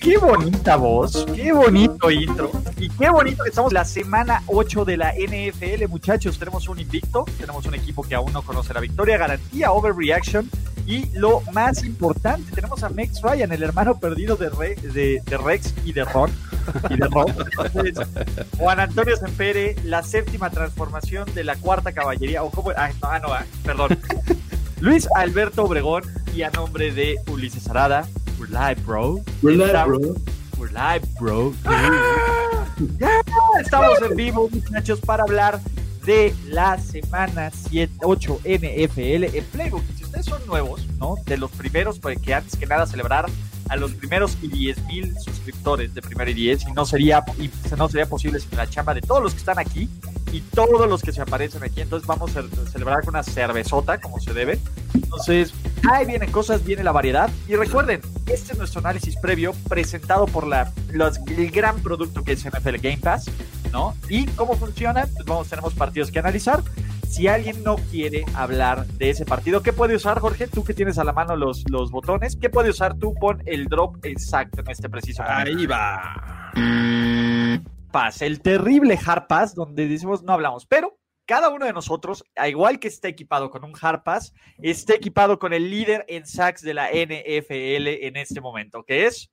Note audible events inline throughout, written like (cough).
Qué bonita voz, qué bonito intro y qué bonito que estamos la semana 8 de la NFL, muchachos. Tenemos un invicto, tenemos un equipo que aún no conoce la victoria, garantía overreaction y lo más importante, tenemos a Max Ryan, el hermano perdido de, Rex y de Ron. Y de Ron. Juan Antonio Sempere, la séptima transformación de la cuarta caballería. O como, ah, no, no, ah, perdón. Luis Alberto Obregón y a nombre de Ulises Arada, we're live, bro. We're live, bro. We're live, bro. Estamos en vivo, muchachos, para hablar de la semana 7, 8 NFL en Playbook. Si ustedes son nuevos, ¿no? De los primeros, pues que antes que nada celebrar a los primeros y 10 mil suscriptores de Primero y 10 y no sería, y no sería posible sin la chamba de todos los que están aquí y todos los que se aparecen aquí. Entonces vamos a celebrar con una cervezota, como se debe. Entonces, ahí vienen cosas, viene la variedad. Y recuerden, este es nuestro análisis previo presentado por la, el gran producto que es NFL Game Pass, ¿no? Y cómo funciona, pues vamos, tenemos partidos que analizar. Si alguien no quiere hablar de ese partido, ¿qué puede usar, Jorge? Tú que tienes a la mano los, los botones, ¿qué puede usar tú? Pon el drop exacto en este preciso momento. Ahí va. Pass, el terrible hard donde decimos no hablamos, pero cada uno de nosotros, a igual que está equipado con un hard pass, está equipado con el líder en sacks de la NFL en este momento, que es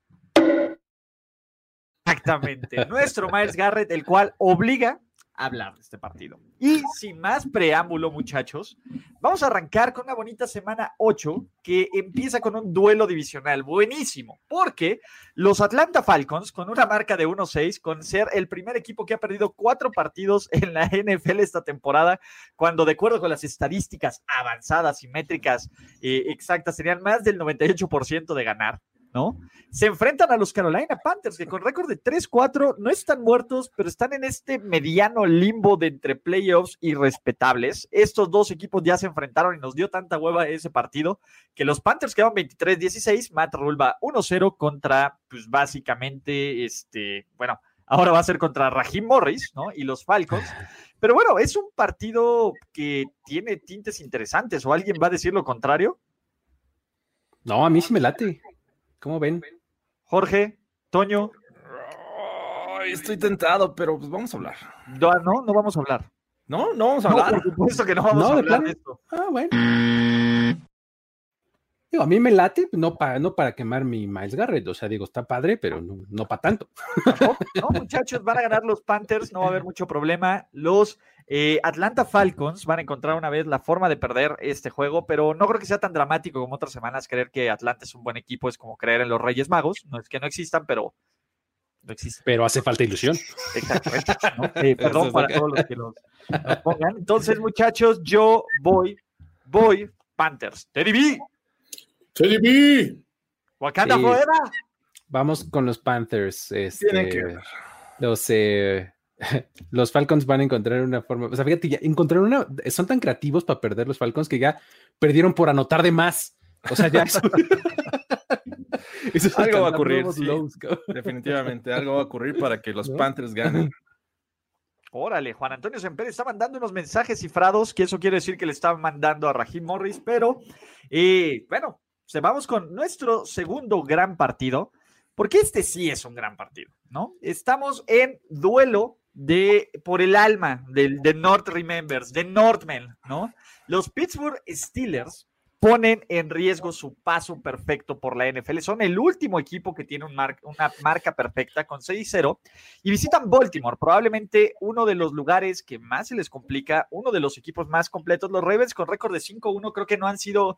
exactamente nuestro Miles Garrett, el cual obliga hablar de este partido. Y sin más preámbulo, muchachos, vamos a arrancar con una bonita semana 8 que empieza con un duelo divisional buenísimo, porque los Atlanta Falcons, con una marca de 1-6, con ser el primer equipo que ha perdido cuatro partidos en la NFL esta temporada, cuando de acuerdo con las estadísticas avanzadas y métricas eh, exactas, serían más del 98% de ganar. ¿No? Se enfrentan a los Carolina Panthers, que con récord de 3-4 no están muertos, pero están en este mediano limbo de entre playoffs y respetables. Estos dos equipos ya se enfrentaron y nos dio tanta hueva ese partido que los Panthers quedaron 23-16, Matt Rule va 1-0 contra, pues básicamente, este, bueno, ahora va a ser contra Raheem Morris, ¿no? Y los Falcons. Pero bueno, es un partido que tiene tintes interesantes, ¿o alguien va a decir lo contrario? No, a mí sí me late. ¿Cómo ven? Jorge, Toño. estoy tentado, pero pues vamos a hablar. No, no, vamos a hablar. No, no vamos a hablar. por supuesto que no vamos a hablar de esto. Ah, bueno. Digo, a mí me late, no para, no para quemar mi Miles Garrett, o sea, digo, está padre, pero no, no para tanto. No, muchachos, van a ganar los Panthers, no va a haber mucho problema. Los eh, Atlanta Falcons van a encontrar una vez la forma de perder este juego, pero no creo que sea tan dramático como otras semanas. Creer que Atlanta es un buen equipo es como creer en los Reyes Magos. No es que no existan, pero no existen. Pero hace falta ilusión. Exactamente. Eh, (laughs) perdón para todos los que los, (laughs) pongan. Entonces, muchachos, yo voy, voy, Panthers. Teddy B. B. Wakanda Forever. Vamos con los Panthers. Este, los eh, (laughs) los Falcons van a encontrar una forma. O sea, fíjate, ya encontraron una. Son tan creativos para perder los Falcons que ya perdieron por anotar de más. O sea, ya eso. (laughs) algo va a ocurrir. definitivamente, algo va a ocurrir para que los Panthers ganen. Órale, Juan Antonio Semper está mandando unos mensajes cifrados, que eso quiere decir que le está mandando a Rajim Morris, pero eh, bueno, vamos con nuestro segundo gran partido, porque este sí es un gran partido, ¿no? Estamos en duelo de, por el alma del, de North Remembers, de Northmen, ¿no? Los Pittsburgh Steelers ponen en riesgo su paso perfecto por la NFL. Son el último equipo que tiene una marca perfecta con 6-0 y visitan Baltimore, probablemente uno de los lugares que más se les complica, uno de los equipos más completos. Los Ravens con récord de 5-1 creo que no han sido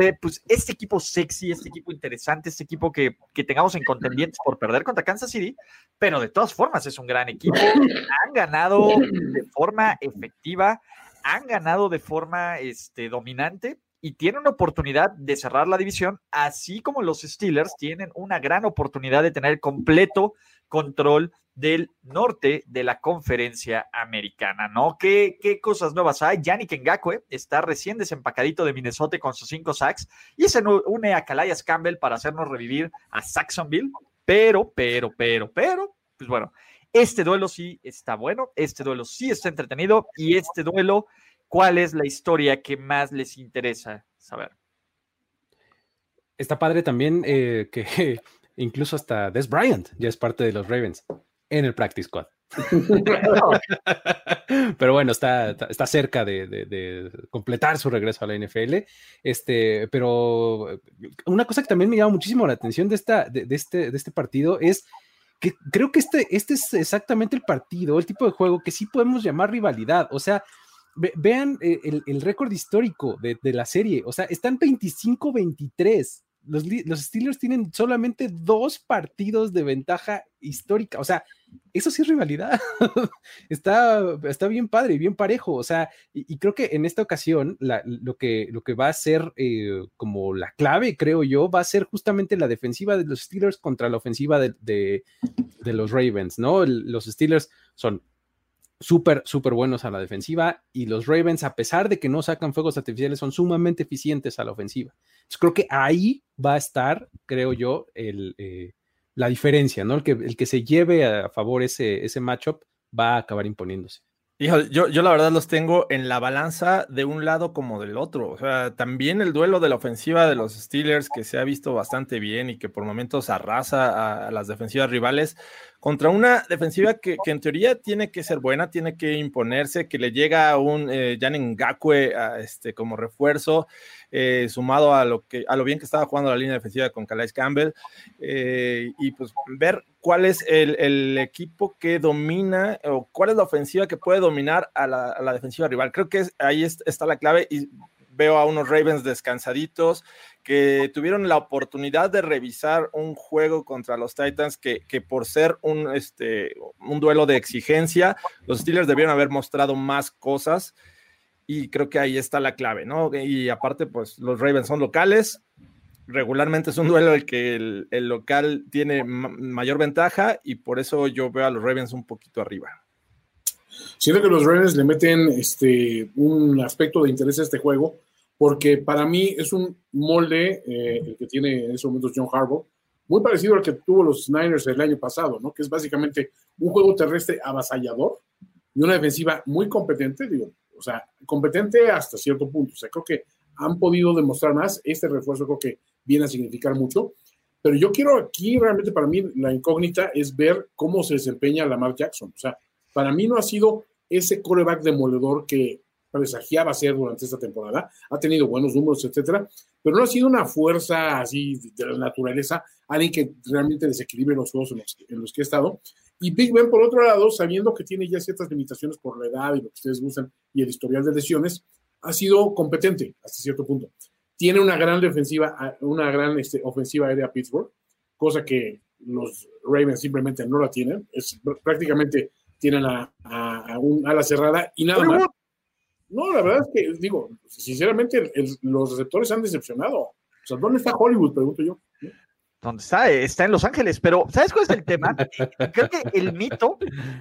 eh, pues este equipo sexy, este equipo interesante, este equipo que, que tengamos en contendientes por perder contra Kansas City, pero de todas formas es un gran equipo. Han ganado de forma efectiva, han ganado de forma este, dominante y tienen una oportunidad de cerrar la división, así como los Steelers tienen una gran oportunidad de tener completo control del norte de la conferencia americana, ¿no? ¿Qué, qué cosas nuevas hay? Yannick Ngakwe está recién desempacadito de Minnesota con sus cinco sacks y se une a Calais Campbell para hacernos revivir a Saxonville, pero, pero, pero, pero, pues bueno, este duelo sí está bueno, este duelo sí está entretenido y este duelo ¿cuál es la historia que más les interesa saber? Está padre también eh, que (laughs) incluso hasta Des Bryant ya es parte de los Ravens en el Practice Squad. (laughs) pero bueno, está, está cerca de, completar su regreso a la NFL. Este, pero una cosa que también me llama muchísimo la atención de, esta, de, este, de este partido es que creo que este, este es exactamente el partido, el tipo de juego que sí podemos llamar rivalidad. O sea, vean eh, el, récord histórico de, la serie, o sea, están 25-23. Los, los, Steelers tienen solamente dos partidos de ventaja histórica, o sea, eso sí es rivalidad. (laughs) está, está bien padre, bien parejo, o sea, y, creo que en esta ocasión lo, que, lo que va a ser eh, como la clave, creo yo, va a ser justamente la defensiva de los Steelers contra la ofensiva de, de, de los Ravens, ¿no? Los Steelers son súper, súper buenos a la defensiva y los Ravens, a pesar de que no sacan fuegos artificiales, son sumamente eficientes a la ofensiva. Entonces creo que ahí va a estar, creo yo, el, eh, la diferencia, ¿no? El que, el que se lleve a favor ese, ese matchup va a acabar imponiéndose. Hijo, yo, yo la verdad los tengo en la balanza de un lado como del otro. O sea, también el duelo de la ofensiva de los Steelers, que se ha visto bastante bien y que por momentos arrasa a las defensivas rivales, contra una defensiva que, en teoría tiene que ser buena, tiene que imponerse, que le llega a un eh, Ngakwe este, como refuerzo, eh, sumado a lo, que, a lo bien que estaba jugando la línea defensiva con Calais Campbell, eh, y pues ver cuál es el, equipo que domina o cuál es la ofensiva que puede dominar a la, defensiva rival. Creo que ahí está la clave y veo a unos Ravens descansaditos que tuvieron la oportunidad de revisar un juego contra los Titans que, por ser un, este, un duelo de exigencia, los Steelers debieron haber mostrado más cosas y creo que ahí está la clave, ¿no? Y aparte, pues los Ravens son locales, regularmente es un duelo el que el, local tiene mayor ventaja y por eso yo veo a los Ravens un poquito arriba. Siento que los Ravens le meten este, un aspecto de interés a este juego porque para mí es un molde eh, el que tiene en esos momentos John Harbaugh, muy parecido al que tuvo los Niners el año pasado, ¿no? Que es básicamente un juego terrestre avasallador y una defensiva muy competente, digo, o sea, competente hasta cierto punto. O sea, creo que han podido demostrar más. Este refuerzo creo que viene a significar mucho. Pero yo quiero aquí, realmente para mí, la incógnita es ver cómo se desempeña Lamar Jackson. O sea, para mí no ha sido ese coreback demoledor que presagiaba ser durante esta temporada. Ha tenido buenos números, etcétera, pero no ha sido una fuerza así de la naturaleza, alguien que realmente desequilibre los juegos en los, que ha estado. Y Big Ben, por otro lado, sabiendo que tiene ya ciertas limitaciones por la edad y lo que ustedes gustan y el historial de lesiones, ha sido competente hasta cierto punto. Tiene una gran defensiva, una gran este, ofensiva aérea Pittsburgh, cosa que los Ravens simplemente no la tienen. Es, prácticamente tienen a, a, un ala cerrada y nada más. No, la verdad es que, digo, sinceramente, los receptores han decepcionado. O sea, ¿dónde está Hollywood? Pregunto yo. ¿Dónde está? Está en Los Ángeles, pero ¿sabes cuál es el tema? (laughs) Creo que el mito,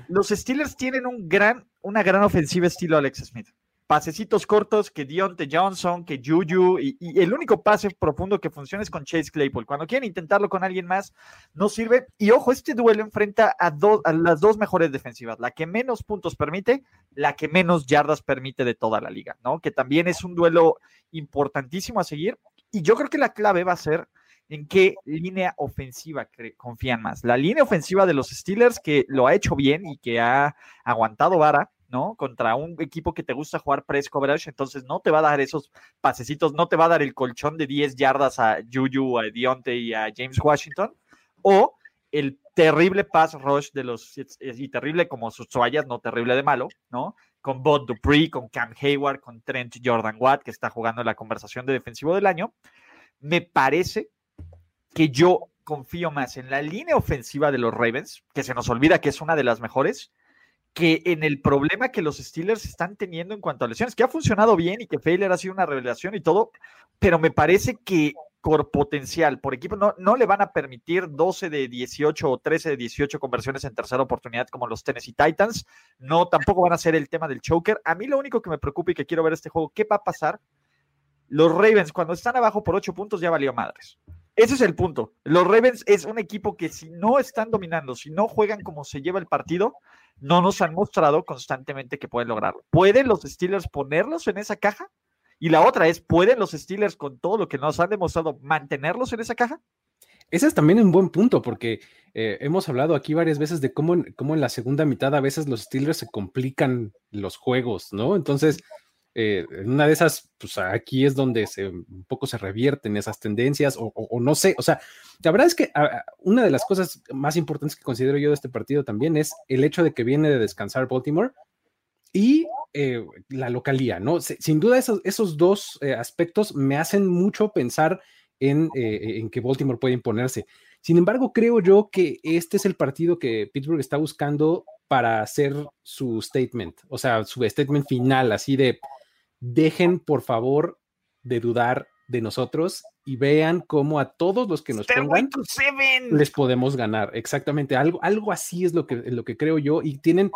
los Steelers tienen un gran, una gran ofensiva estilo Alex Smith pasecitos cortos que Dionte Johnson, que Juju, y, el único pase profundo que funciona es con Chase Claypool. Cuando quieren intentarlo con alguien más, no sirve. Y ojo, este duelo enfrenta a, a las dos mejores defensivas, la que menos puntos permite, la que menos yardas permite de toda la liga, ¿no? Que también es un duelo importantísimo a seguir. Y yo creo que la clave va a ser en qué línea ofensiva confían más. La línea ofensiva de los Steelers, que lo ha hecho bien y que ha aguantado vara, ¿no? Contra un equipo que te gusta jugar press coverage, entonces no te va a dar esos pasecitos, no te va a dar el colchón de 10 yardas a Juju, a Dionte y a James Washington, o el terrible pass rush de los, y terrible como sus toallas, no terrible de malo, ¿no? Con Bud Dupree, con Cam Hayward, con Trent Jordan Watt, que está jugando la conversación de defensivo del año. Me parece que yo confío más en la línea ofensiva de los Ravens, que se nos olvida que es una de las mejores, que en el problema que los Steelers están teniendo en cuanto a lesiones, que ha funcionado bien y que Failer ha sido una revelación y todo, pero me parece que por potencial, por equipo, no, no le van a permitir 12 de 18 o 13 de 18 conversiones en tercera oportunidad como los Tennessee Titans. No, tampoco van a ser el tema del choker. A mí lo único que me preocupa y que quiero ver este juego, ¿qué va a pasar? Los Ravens, cuando están abajo por 8 puntos, ya valió madres. Ese es el punto. Los Ravens es un equipo que si no están dominando, si no juegan como se lleva el partido, no nos han mostrado constantemente que pueden lograrlo. ¿Pueden los Steelers ponerlos en esa caja? Y la otra es, ¿pueden los Steelers con todo lo que nos han demostrado mantenerlos en esa caja? Ese es también un buen punto, porque eh, hemos hablado aquí varias veces de cómo, cómo, en la segunda mitad a veces los Steelers se complican los juegos, ¿no? Entonces, eh, una de esas, pues aquí es donde se, un poco se revierten esas tendencias, o, no sé, o sea, la verdad es que una de las cosas más importantes que considero yo de este partido también es el hecho de que viene de descansar Baltimore y eh, la localía, ¿no? sin duda esos, esos dos eh, aspectos me hacen mucho pensar en, en que Baltimore puede imponerse. Sin embargo, creo yo que este es el partido que Pittsburgh está buscando para hacer su statement, o sea, su statement final, así de dejen por favor de dudar de nosotros y vean cómo a todos los que nos pongan les podemos ganar. Exactamente, algo, algo así es lo que, lo que creo yo. Y tienen,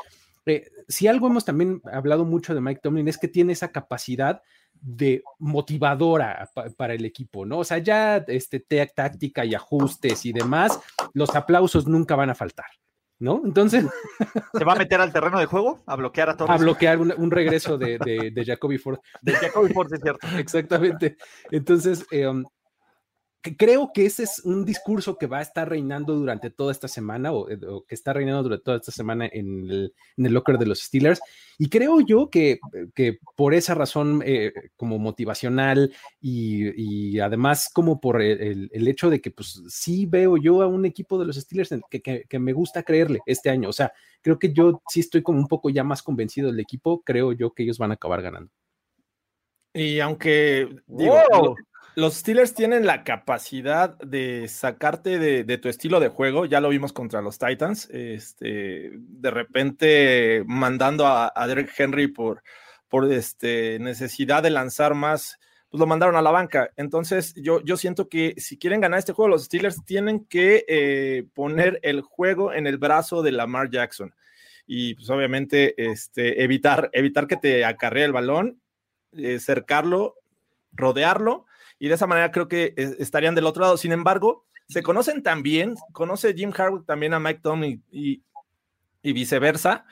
eh, si algo hemos también hablado mucho de Mike Tomlin, es que tiene esa capacidad de motivadora para el equipo, ¿no? O sea, ya este, táctica y ajustes y demás, los aplausos nunca van a faltar. ¿No? Entonces. ¿Se va a meter al terreno de juego? A bloquear a todos. (laughs) A bloquear un, regreso de, de, de, Jacoby Ford. De Jacoby Ford, es cierto. (laughs) Exactamente. Entonces, eh, um, creo que ese es un discurso que va a estar reinando durante toda esta semana eh, o, que está reinando durante toda esta semana en el, en el, locker de los Steelers. Y creo yo que, que por esa razón, eh, como motivacional y, y, además como por el, el, hecho de que pues sí veo yo a un equipo de los Steelers que, que, que, me gusta creerle este año. O sea, creo que yo sí estoy como un poco ya más convencido del equipo. Creo yo que ellos van a acabar ganando. Y aunque digo, los Steelers tienen la capacidad de sacarte de, tu estilo de juego, ya lo vimos contra los Titans, este, de repente mandando a, Derek Henry por, este, necesidad de lanzar más, pues lo mandaron a la banca. Entonces yo, siento que si quieren ganar este juego, los Steelers tienen que eh, poner el juego en el brazo de Lamar Jackson y pues obviamente este, evitar, evitar que te acarree el balón, eh, cercarlo, rodearlo y de esa manera creo que estarían del otro lado. Sin embargo, se conocen también, conoce Jim Harwood también a Mike Tomlin y, viceversa,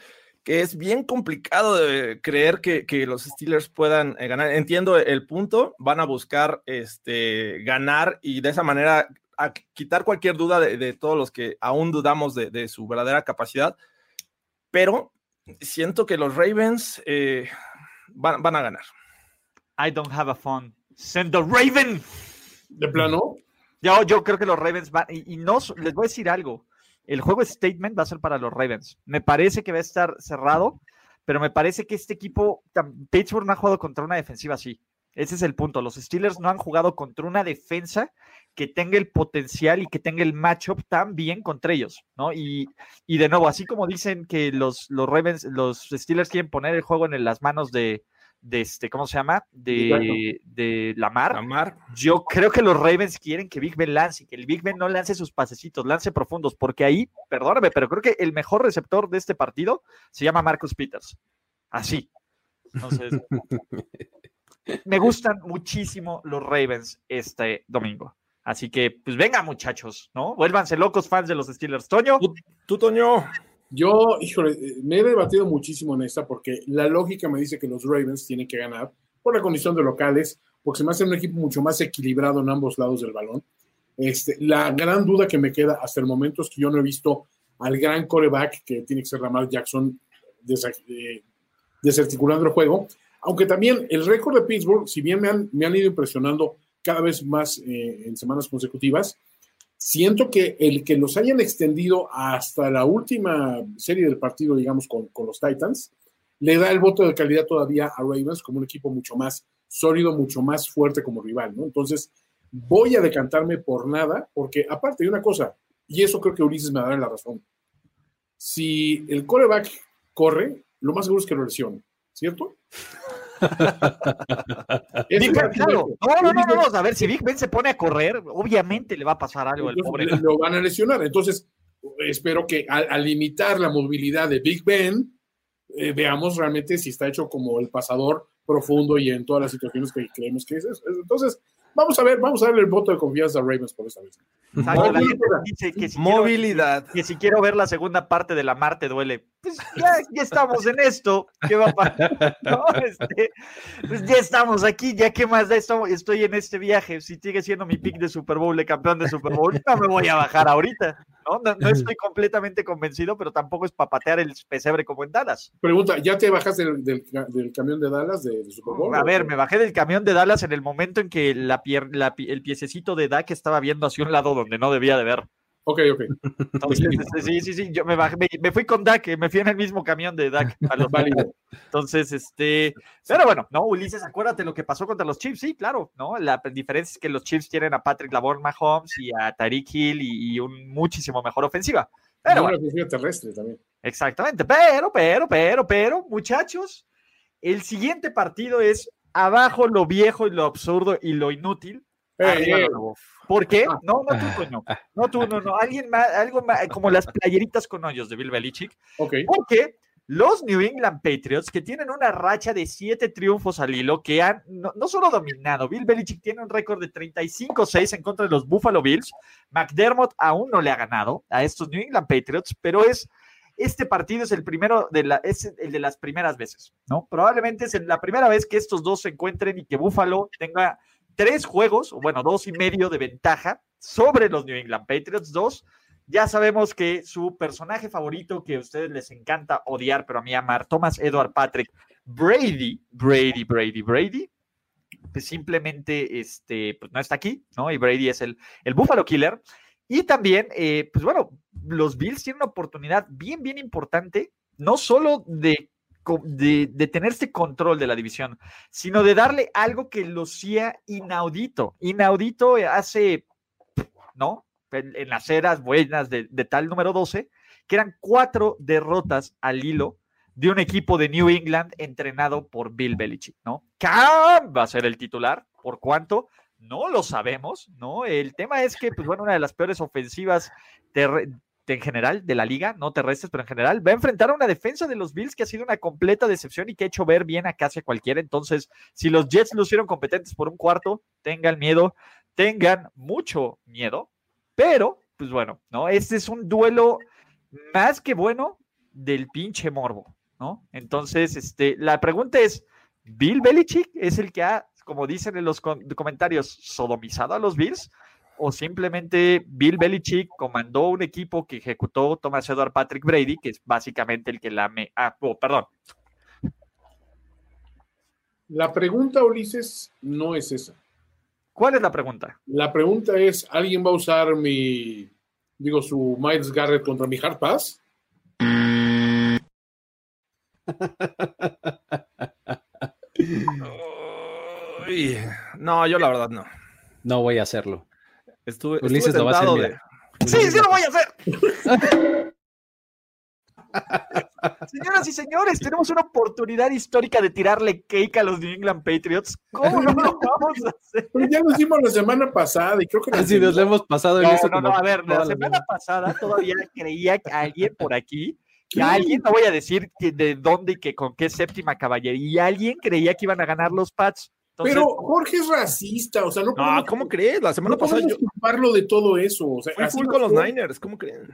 que es bien complicado creer que, los Steelers puedan eh, ganar. Entiendo el punto, van a buscar este, ganar y de esa manera quitar cualquier duda de, todos los que aún dudamos de, de, su verdadera capacidad, pero siento que los Ravens eh, van, van a ganar. I don't have a phone. Send the Raven. ¿De plano? Yo, yo creo que los Ravens van. Y, no, les voy a decir algo. El juego statement va a ser para los Ravens. Me parece que va a estar cerrado, pero me parece que este equipo, Pittsburgh no ha jugado contra una defensiva así. Ese es el punto. Los Steelers no han jugado contra una defensa que tenga el potencial y que tenga el matchup tan bien contra ellos, ¿no? Y, y de nuevo, así como dicen que los, los Ravens, los Steelers quieren poner el juego en las manos de, de este, ¿cómo se llama? De, de Lamar. Lamar. Yo creo que los Ravens quieren que Big Ben lance, que el Big Ben no lance sus pasecitos, lance profundos, porque ahí, perdóname, pero creo que el mejor receptor de este partido se llama Marcus Peters. Así. Entonces, me gustan muchísimo los Ravens este domingo. Así que, pues venga, muchachos, ¿no? Vuélvanse locos fans de los Steelers. Toño. tú Toño. Yo, híjole, me he debatido muchísimo en esta porque la lógica me dice que los Ravens tienen que ganar por la condición de locales, porque se me hace un equipo mucho más equilibrado en ambos lados del balón. Este, la gran duda que me queda hasta el momento es que yo no he visto al gran coreback que tiene que ser Lamar Jackson eh, desarticulando el juego. Aunque también el récord de Pittsburgh, si bien me han, me han ido impresionando cada vez más eh, en semanas consecutivas, siento que el que los hayan extendido hasta la última serie del partido, digamos, con, los Titans, le da el voto de calidad todavía a Ravens como un equipo mucho más sólido, mucho más fuerte como rival, ¿no? Entonces, voy a decantarme por nada, porque aparte de una cosa, y eso creo que Ulises me dará la razón, si el coreback corre, lo más seguro es que lo lesione, ¿cierto? (laughs) Big ben, claro. No, no, no, no, a ver, si Big Ben se pone a correr, obviamente le va a pasar algo al pobre. Lo van a lesionar. Entonces, espero que al, limitar la movilidad de Big Ben, eh, veamos realmente si está hecho como el pasador profundo y en todas las situaciones que creemos que es eso. Entonces, Vamos a ver, vamos a darle el voto de confianza a Ravens por esta vez. Movilidad. que si quiero ver la segunda parte de la Marte duele. Pues ya, estamos en esto. ¿Qué va a pasar? (laughs) Este, pues ya estamos aquí, ya qué más da esto. Estoy en este viaje. Si sigue siendo mi pick de Super Bowl, de campeón de Super Bowl, no me voy a bajar ahorita. No, estoy completamente convencido, pero tampoco es para patear el pesebre como en Dallas. Pregunta, ¿ya te bajaste del, camión de Dallas de, Super Bowl? A ver, me bajé del camión de Dallas en el momento en que la, el piececito de Dak estaba viendo hacia un lado donde no debía de ver. Ok, ok. Este, sí, sí, sí, yo me, bajé, me, fui con Dak, me fui en el mismo camión de Dak a los (laughs) Entonces, este, pero bueno, no, Ulises, acuérdate lo que pasó contra los Chiefs, sí, claro, ¿no? La diferencia es que los Chiefs tienen a Patrick Lavon Mahomes y a Tariq Hill y, un muchísimo mejor ofensiva. Pero bueno, ofensiva terrestre también. Exactamente, pero, pero, pero, pero, muchachos, el siguiente partido es abajo lo viejo y lo absurdo y lo inútil. ¿Por qué? Ah. No, no tú, coño. No tú, no, no. Alguien más, algo más, como las playeritas con hoyos de Bill Belichick. Ok. Porque los New England Patriots, que tienen una racha de siete triunfos al hilo, que han no, solo dominado, Bill Belichick tiene un récord de 35-6 en contra de los Buffalo Bills. McDermott aún no le ha ganado a estos New England Patriots, pero es este partido es el primero de la, es el de las primeras veces, ¿no? Probablemente es la primera vez que estos dos se encuentren y que Buffalo tenga tres juegos, o bueno, dos y medio de ventaja sobre los New England Patriots. Dos, ya sabemos que su personaje favorito, que a ustedes les encanta odiar, pero a mí amar, Thomas Edward Patrick Brady, Brady, Brady, Brady, pues simplemente este, pues no está aquí, ¿no? Y Brady es el, el Buffalo Killer. Y también, eh, pues bueno, los Bills tienen una oportunidad bien, bien importante, no solo de de, tener este control de la división, sino de darle algo que lo sea inaudito. Inaudito hace, ¿no? En, las eras buenas de, tal número 12, que eran cuatro derrotas al hilo de un equipo de New England entrenado por Bill Belichick, ¿no? Cam va a ser el titular, ¿por cuánto? No lo sabemos, ¿no? El tema es que, pues bueno, una de las peores ofensivas en general de la liga, no terrestres, pero en general, va a enfrentar a una defensa de los Bills que ha sido una completa decepción y que ha hecho ver bien a casi a cualquiera. Entonces, si los Jets lucieron competentes por un cuarto, tengan miedo, tengan mucho miedo, pero, pues bueno, ¿no? Este es un duelo más que bueno del pinche morbo, ¿no? Entonces, este, la pregunta es, ¿Bill Belichick es el que ha, como dicen en los comentarios, sodomizado a los Bills? O simplemente Bill Belichick comandó un equipo que ejecutó Thomas Edward Patrick Brady, que es básicamente el que la me... Ah, oh, perdón. La pregunta, Ulises, no es esa. ¿Cuál es la pregunta? La pregunta es, ¿alguien va a usar mi, digo, su Miles Garrett contra mi Hard Pass? (laughs) no, yo la verdad no. No voy a hacerlo. Estuve, Ulises lo va a hacer. Sí, sí lo voy a hacer. (laughs) Señoras y señores, tenemos una oportunidad histórica de tirarle cake a los New England Patriots. ¿Cómo no lo (laughs) vamos a hacer? Pero ya lo hicimos la semana pasada y creo que... Así nos lo hemos pasado. No, no, no, a ver, la semana pasada todavía creía que alguien por aquí, que alguien, no voy a decir de dónde y que con qué séptima caballería, y alguien creía que iban a ganar los Pats pero Jorge es racista, o sea, no podemos, ¿cómo crees? La semana pasada yo culparlo de todo eso, o sea, fui full con los Niners, ¿cómo creen?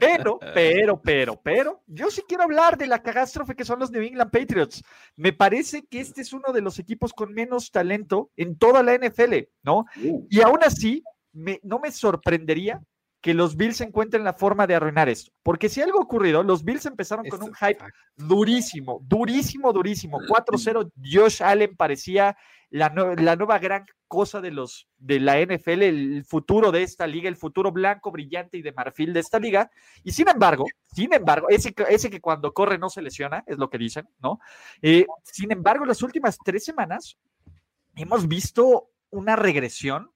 Pero, pero, pero, pero, yo sí quiero hablar de la catástrofe que son los New England Patriots. Me parece que este es uno de los equipos con menos talento en toda la NFL, ¿no? Uh. Y aún así, me, no me sorprendería que los Bills encuentren la forma de arruinar esto. Porque si algo ha ocurrido, los Bills empezaron con un hype durísimo, durísimo, durísimo. 4-0, Josh Allen parecía la, la, nueva gran cosa de, los, de la NFL, el futuro de esta liga, el futuro blanco, brillante y de marfil de esta liga. Y sin embargo, sin embargo, ese, ese que cuando corre no se lesiona, es lo que dicen, ¿no? Eh, sin embargo, las últimas tres semanas hemos visto una regresión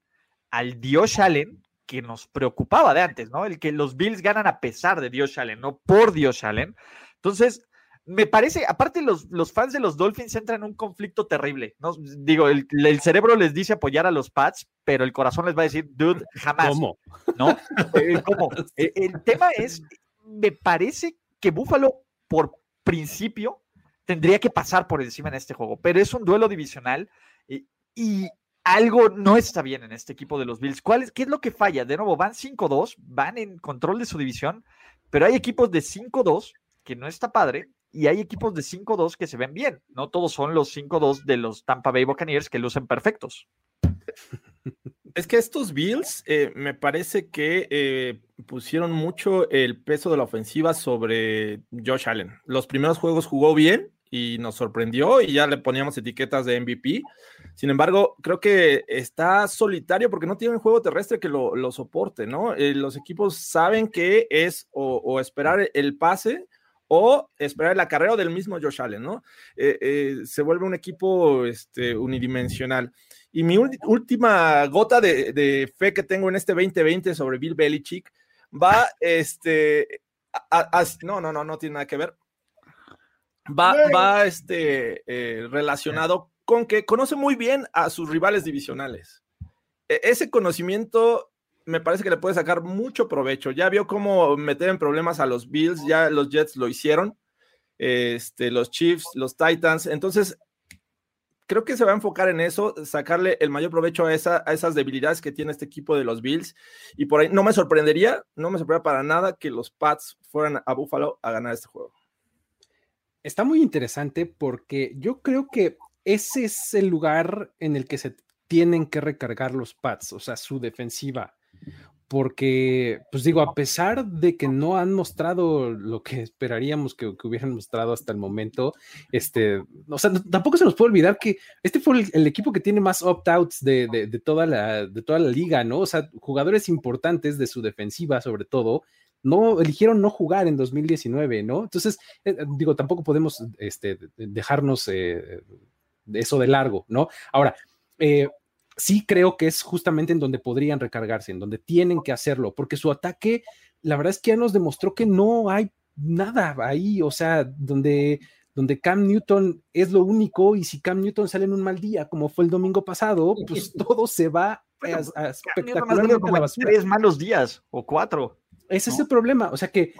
al Dios Allen que nos preocupaba de antes, ¿no? El que los Bills ganan a pesar de Dios Allen, no por Dios Allen. Entonces, me parece, aparte los, los fans de los Dolphins entran en un conflicto terrible, ¿no? Digo, el, cerebro les dice apoyar a los Pats, pero el corazón les va a decir, dude, jamás. ¿Cómo? ¿No? Eh, ¿Cómo? (laughs) El, el tema es, me parece que Buffalo, por principio, tendría que pasar por encima en este juego, pero es un duelo divisional y, y algo no está bien en este equipo de los Bills. ¿Cuál es, ¿Qué es lo que falla? De nuevo, van 5-2, van en control de su división, pero hay equipos de 5-2 que no está padre y hay equipos de 5-2 que se ven bien. No todos son los 5-2 de los Tampa Bay Buccaneers que lucen perfectos. Es que estos Bills eh, me parece que eh, pusieron mucho el peso de la ofensiva sobre Josh Allen. Los primeros juegos jugó bien y nos sorprendió y ya le poníamos etiquetas de MVP sin embargo, creo que está solitario porque no tiene un juego terrestre que lo, soporte, ¿no? Eh, los equipos saben que es o, esperar el pase o esperar la carrera del mismo Josh Allen, ¿no? Eh, eh, se vuelve un equipo este, unidimensional. Y mi última gota de, fe que tengo en este 2020 sobre Bill Belichick va, (laughs) este, no, no, no, no tiene nada que ver. Va, va este, relacionado con que conoce muy bien a sus rivales divisionales. E, ese conocimiento me parece que le puede sacar mucho provecho. Ya vio cómo meter en problemas a los Bills, ya los Jets lo hicieron, este, los Chiefs, los Titans. Entonces, creo que se va a enfocar en eso, sacarle el mayor provecho a, esa, a esas debilidades que tiene este equipo de los Bills. Y por ahí no me sorprendería, no me sorprendería para nada que los Pats fueran a Buffalo a ganar este juego. Está muy interesante porque yo creo que ese es el lugar en el que se tienen que recargar los Pats, o sea, su defensiva. Porque, pues digo, a pesar de que no han mostrado lo que esperaríamos que, hubieran mostrado hasta el momento, este, o sea, tampoco se nos puede olvidar que este fue el, equipo que tiene más opt-outs de, toda la, de toda la liga, ¿no? O sea, jugadores importantes de su defensiva, sobre todo, no eligieron no jugar en 2019, ¿no? Entonces, eh, digo, tampoco podemos este, dejarnos eh, eso de largo, ¿no? Ahora, eh, sí creo que es justamente en donde podrían recargarse, en donde tienen que hacerlo, porque su ataque, la verdad es que ya nos demostró que no hay nada ahí, o sea, donde, donde Cam Newton es lo único y si Cam Newton sale en un mal día, como fue el domingo pasado, pues todo se va a, espectacular. Tres malos días o cuatro. Ese es el problema, o sea que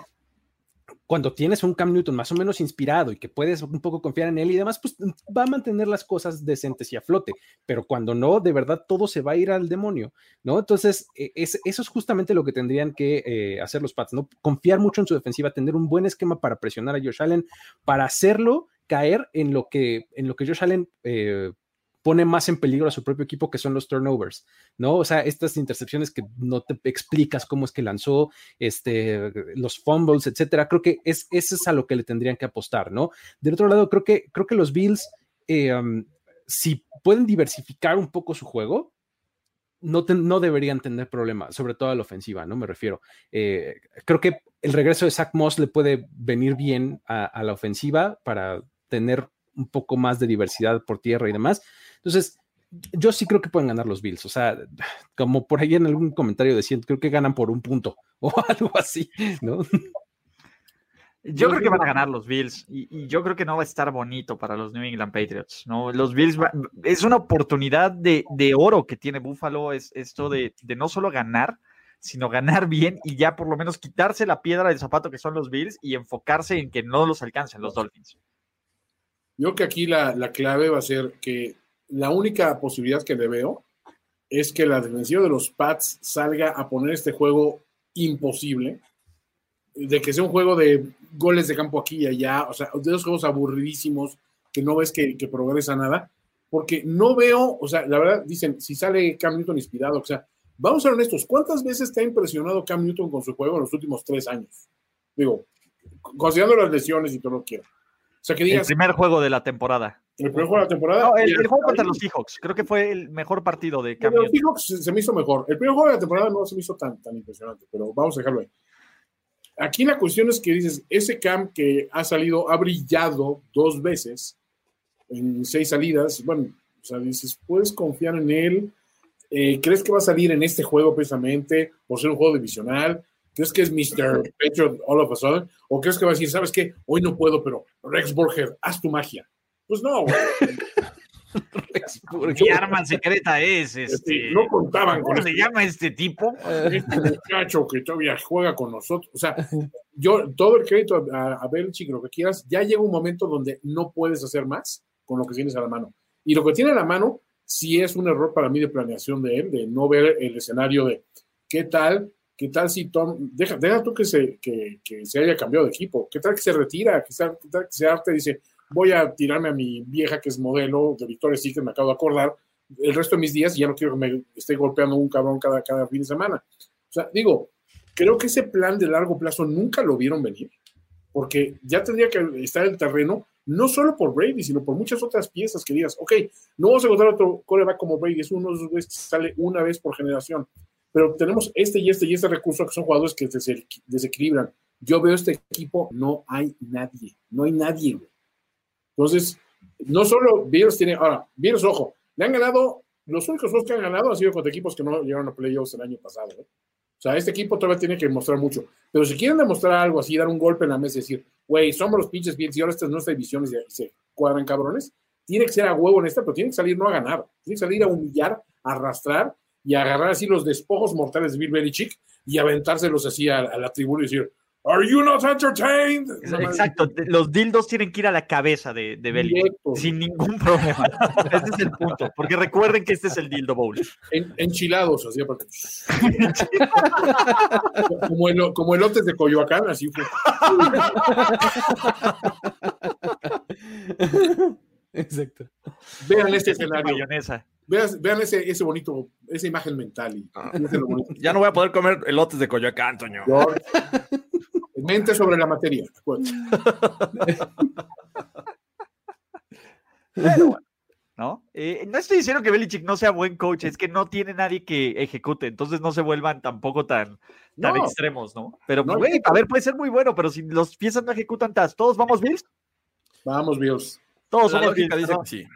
cuando tienes un Cam Newton más o menos inspirado y que puedes un poco confiar en él y demás, pues va a mantener las cosas decentes y a flote, pero cuando no, de verdad todo se va a ir al demonio, ¿no? Entonces, e, es, eso es justamente lo que tendrían que eh, hacer los Pats, ¿no? Confiar mucho en su defensiva, tener un buen esquema para presionar a Josh Allen, para hacerlo caer en lo que, en lo que Josh Allen eh, pone más en peligro a su propio equipo, que son los turnovers, ¿no? O sea, estas intercepciones que no te explicas cómo es que lanzó, este, los fumbles, etcétera, creo que es, eso es a lo que le tendrían que apostar, ¿no? Del otro lado, creo que, creo que los Bills, eh, um, si pueden diversificar un poco su juego, no, no, deberían tener problemas, sobre todo a la ofensiva, ¿no? Me refiero. Eh, creo que el regreso de Zach Moss le puede venir bien a, a la ofensiva para tener un poco más de diversidad por tierra y demás. Entonces, yo sí creo que pueden ganar los Bills. O sea, como por ahí en algún comentario decían, creo que ganan por un punto (laughs) o algo así, ¿no? Yo, creo que van a ganar los Bills y, yo creo que no va a estar bonito para los New England Patriots, ¿no? Los Bills es una oportunidad de, oro que tiene Buffalo, es esto de, de, no solo ganar, sino ganar bien y ya por lo menos quitarse la piedra del zapato que son los Bills y enfocarse en que no los alcancen los Dolphins. Yo creo que aquí la, la clave va a ser que la única posibilidad que le veo es que la defensiva de los Pats salga a poner este juego imposible, de que sea un juego de goles de campo aquí y allá, o sea, de esos juegos aburridísimos que no ves que, progresa nada, porque no veo, o sea, la verdad dicen, si sale Cam Newton inspirado, o sea, vamos a ser honestos, ¿cuántas veces te ha impresionado Cam Newton con su juego en los últimos tres años? Digo, considerando las lesiones y todo lo que. Sea, que digas, el primer juego de la temporada. El primer juego de la temporada. No, el, el juego contra los Seahawks. Creo que fue el mejor partido de Cam Los Seahawks se, se, me hizo mejor. El primer juego de la temporada no se me hizo tan, tan impresionante, pero vamos a dejarlo ahí. Aquí la cuestión es que dices, ese Cam que ha salido, ha brillado dos veces en seis salidas, bueno, o sea, dices, puedes confiar en él. Eh, ¿Crees que va a salir en este juego precisamente por ser un juego divisional? ¿Crees que es Mr. (laughs) Patriot all of a sudden? ¿O crees que va a decir, sabes qué? Hoy no puedo, pero Rex Borger, haz tu magia. Pues no, güey. (laughs) ¿Qué arma secreta es? Este, no contaban ¿Cómo con se este, llama este tipo? (laughs) este muchacho que todavía juega con nosotros. O sea, yo todo el crédito a, a Belichick, lo que quieras, ya llega un momento donde no puedes hacer más con lo que tienes a la mano. Y lo que tiene a la mano sí es un error para mí de planeación de él, de no ver el escenario de qué tal, qué tal si Tom, deja, deja tú que se, que, se haya cambiado de equipo, qué tal que se retira, qué tal, qué tal que se arte y dice, voy a tirarme a mi vieja que es modelo de Victoria's Secret, me acabo de acordar, el resto de mis días ya no quiero que me esté golpeando un cabrón cada, cada fin de semana. O sea, digo, creo que ese plan de largo plazo nunca lo vieron venir, porque ya tendría que estar en el terreno, no solo por Brady, sino por muchas otras piezas que digas, ok, no vamos a encontrar otro coreback como Brady, es uno de esos que sale una vez por generación, pero tenemos este y este y este recurso que son jugadores que se desequilibran. Yo veo este equipo, no hay nadie, no hay nadie, güey. Entonces, no solo Bills tiene, ahora, Bills, ojo, le han ganado, los únicos juegos que han ganado han sido contra equipos que no llegaron a playoffs el año pasado. ¿eh? O sea, este equipo todavía tiene que mostrar mucho. Pero si quieren demostrar algo así, dar un golpe en la mesa y decir, güey, somos los pinches Bills y ahora esta es nuestra división y se cuadran cabrones, tiene que ser a huevo en esta, pero tiene que salir no a ganar. Tiene que salir a humillar, a arrastrar y agarrar así los despojos mortales de Bill Belichick y aventárselos así a, a la tribuna y decir, ¿Are you not entertained? Exacto, los dildos tienen que ir a la cabeza de, de Belichick sin ningún problema. (laughs) Ese es el punto, porque recuerden que este es el dildo bowl. En, enchilados, así aparte. (laughs) como, el, como elotes de Coyoacán, así fue. (laughs) Exacto. Vean este escenario. Mayonesa. Vean, vean ese, ese, bonito, esa imagen mental. Y, ah. (laughs) Ya no voy a poder comer elotes de Coyoacán, Toño. Yo, mente sobre la materia. Pero, ¿no? Eh, no estoy diciendo que Belichick no sea buen coach, es que no tiene nadie que ejecute, entonces no se vuelvan tampoco tan, tan no. extremos, ¿no? Pero, no, güey, a ver, puede ser muy bueno, pero si los piezas no ejecutan, ¿todos vamos Bills? Vamos Bills. Todos somos Bills. Dice sí.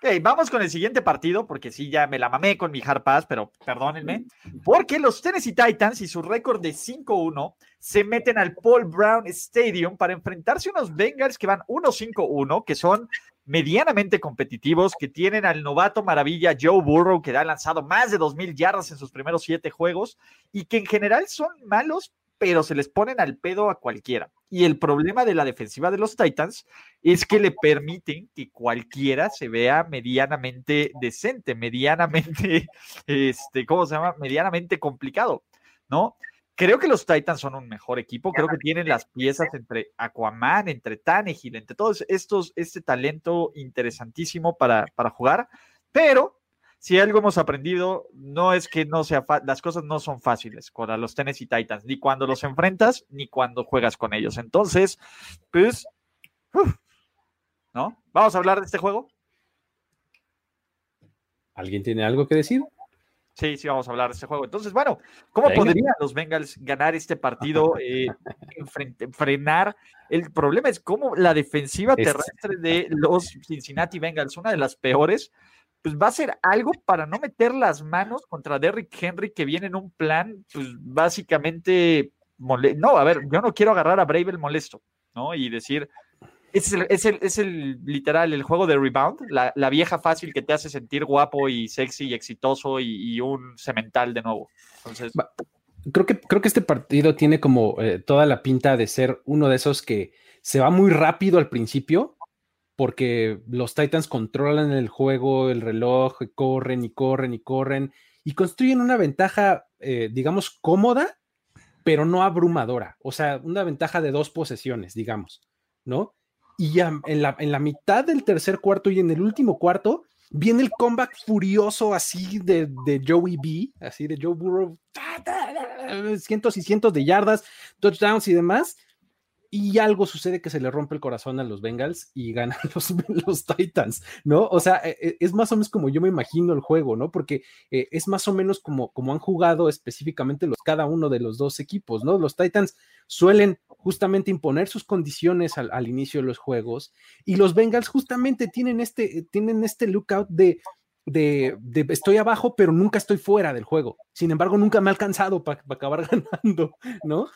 Ok, vamos con el siguiente partido, porque sí, ya me la mamé con mi hard pass, pero perdónenme. Porque los Tennessee Titans y su récord de 5-1 se meten al Paul Brown Stadium para enfrentarse a unos Bengals que van 1-5-1, que son medianamente competitivos, que tienen al novato maravilla Joe Burrow, que ha lanzado más de 2.000 yardas en sus primeros siete juegos, y que en general son malos, pero se les ponen al pedo a cualquiera. Y el problema de la defensiva de los Titans es que le permiten que cualquiera se vea medianamente decente, medianamente, (laughs) este, ¿cómo se llama? Medianamente complicado, ¿no? Creo que los Titans son un mejor equipo, creo que tienen las piezas entre Aquaman, entre Tannehill, entre todos estos, este talento interesantísimo para, para jugar, pero si algo hemos aprendido, no es que no sea las cosas no son fáciles para los Tennessee Titans, ni cuando los enfrentas, ni cuando juegas con ellos. Entonces, pues, uf, ¿no? ¿Vamos a hablar de este juego? ¿Alguien tiene algo que decir? Sí, sí, vamos a hablar de este juego. Entonces, bueno, ¿cómo Venga. podrían los Bengals ganar este partido? (laughs) Eh, frenar. El problema es cómo la defensiva terrestre de los Cincinnati Bengals, una de las peores, pues va a ser algo para no meter las manos contra Derrick Henry que viene en un plan, pues básicamente, mole no, a ver, yo no quiero agarrar a Bravel molesto, ¿no? Y decir, es el, es el, es el literal, el juego de rebound, la, la, vieja fácil que te hace sentir guapo y sexy y exitoso y, y un cemental de nuevo. Entonces... Creo que, creo que este partido tiene como eh, toda la pinta de ser uno de esos que se va muy rápido al principio, porque los Titans controlan el juego, el reloj, corren y corren y corren y construyen una ventaja, eh, digamos, cómoda, pero no abrumadora. O sea, una ventaja de dos posesiones, digamos, ¿no? Y ya en la, en la mitad del tercer cuarto y en el último cuarto viene el comeback furioso así de, de Joey B, así de Joe Burrow, cientos y cientos de yardas, touchdowns y demás, y algo sucede que se le rompe el corazón a los Bengals y ganan (laughs) los, los Titans, ¿no? O sea, e, e, es más o menos como yo me imagino el juego, ¿no? Porque eh, es más o menos como, como han jugado específicamente los, cada uno de los dos equipos, ¿no? Los Titans suelen justamente imponer sus condiciones al, inicio de los juegos y los Bengals justamente tienen este, tienen este lookout de, de, de, estoy abajo, pero nunca estoy fuera del juego. Sin embargo, nunca me ha alcanzado para acabar (laughs) ganando, ¿no?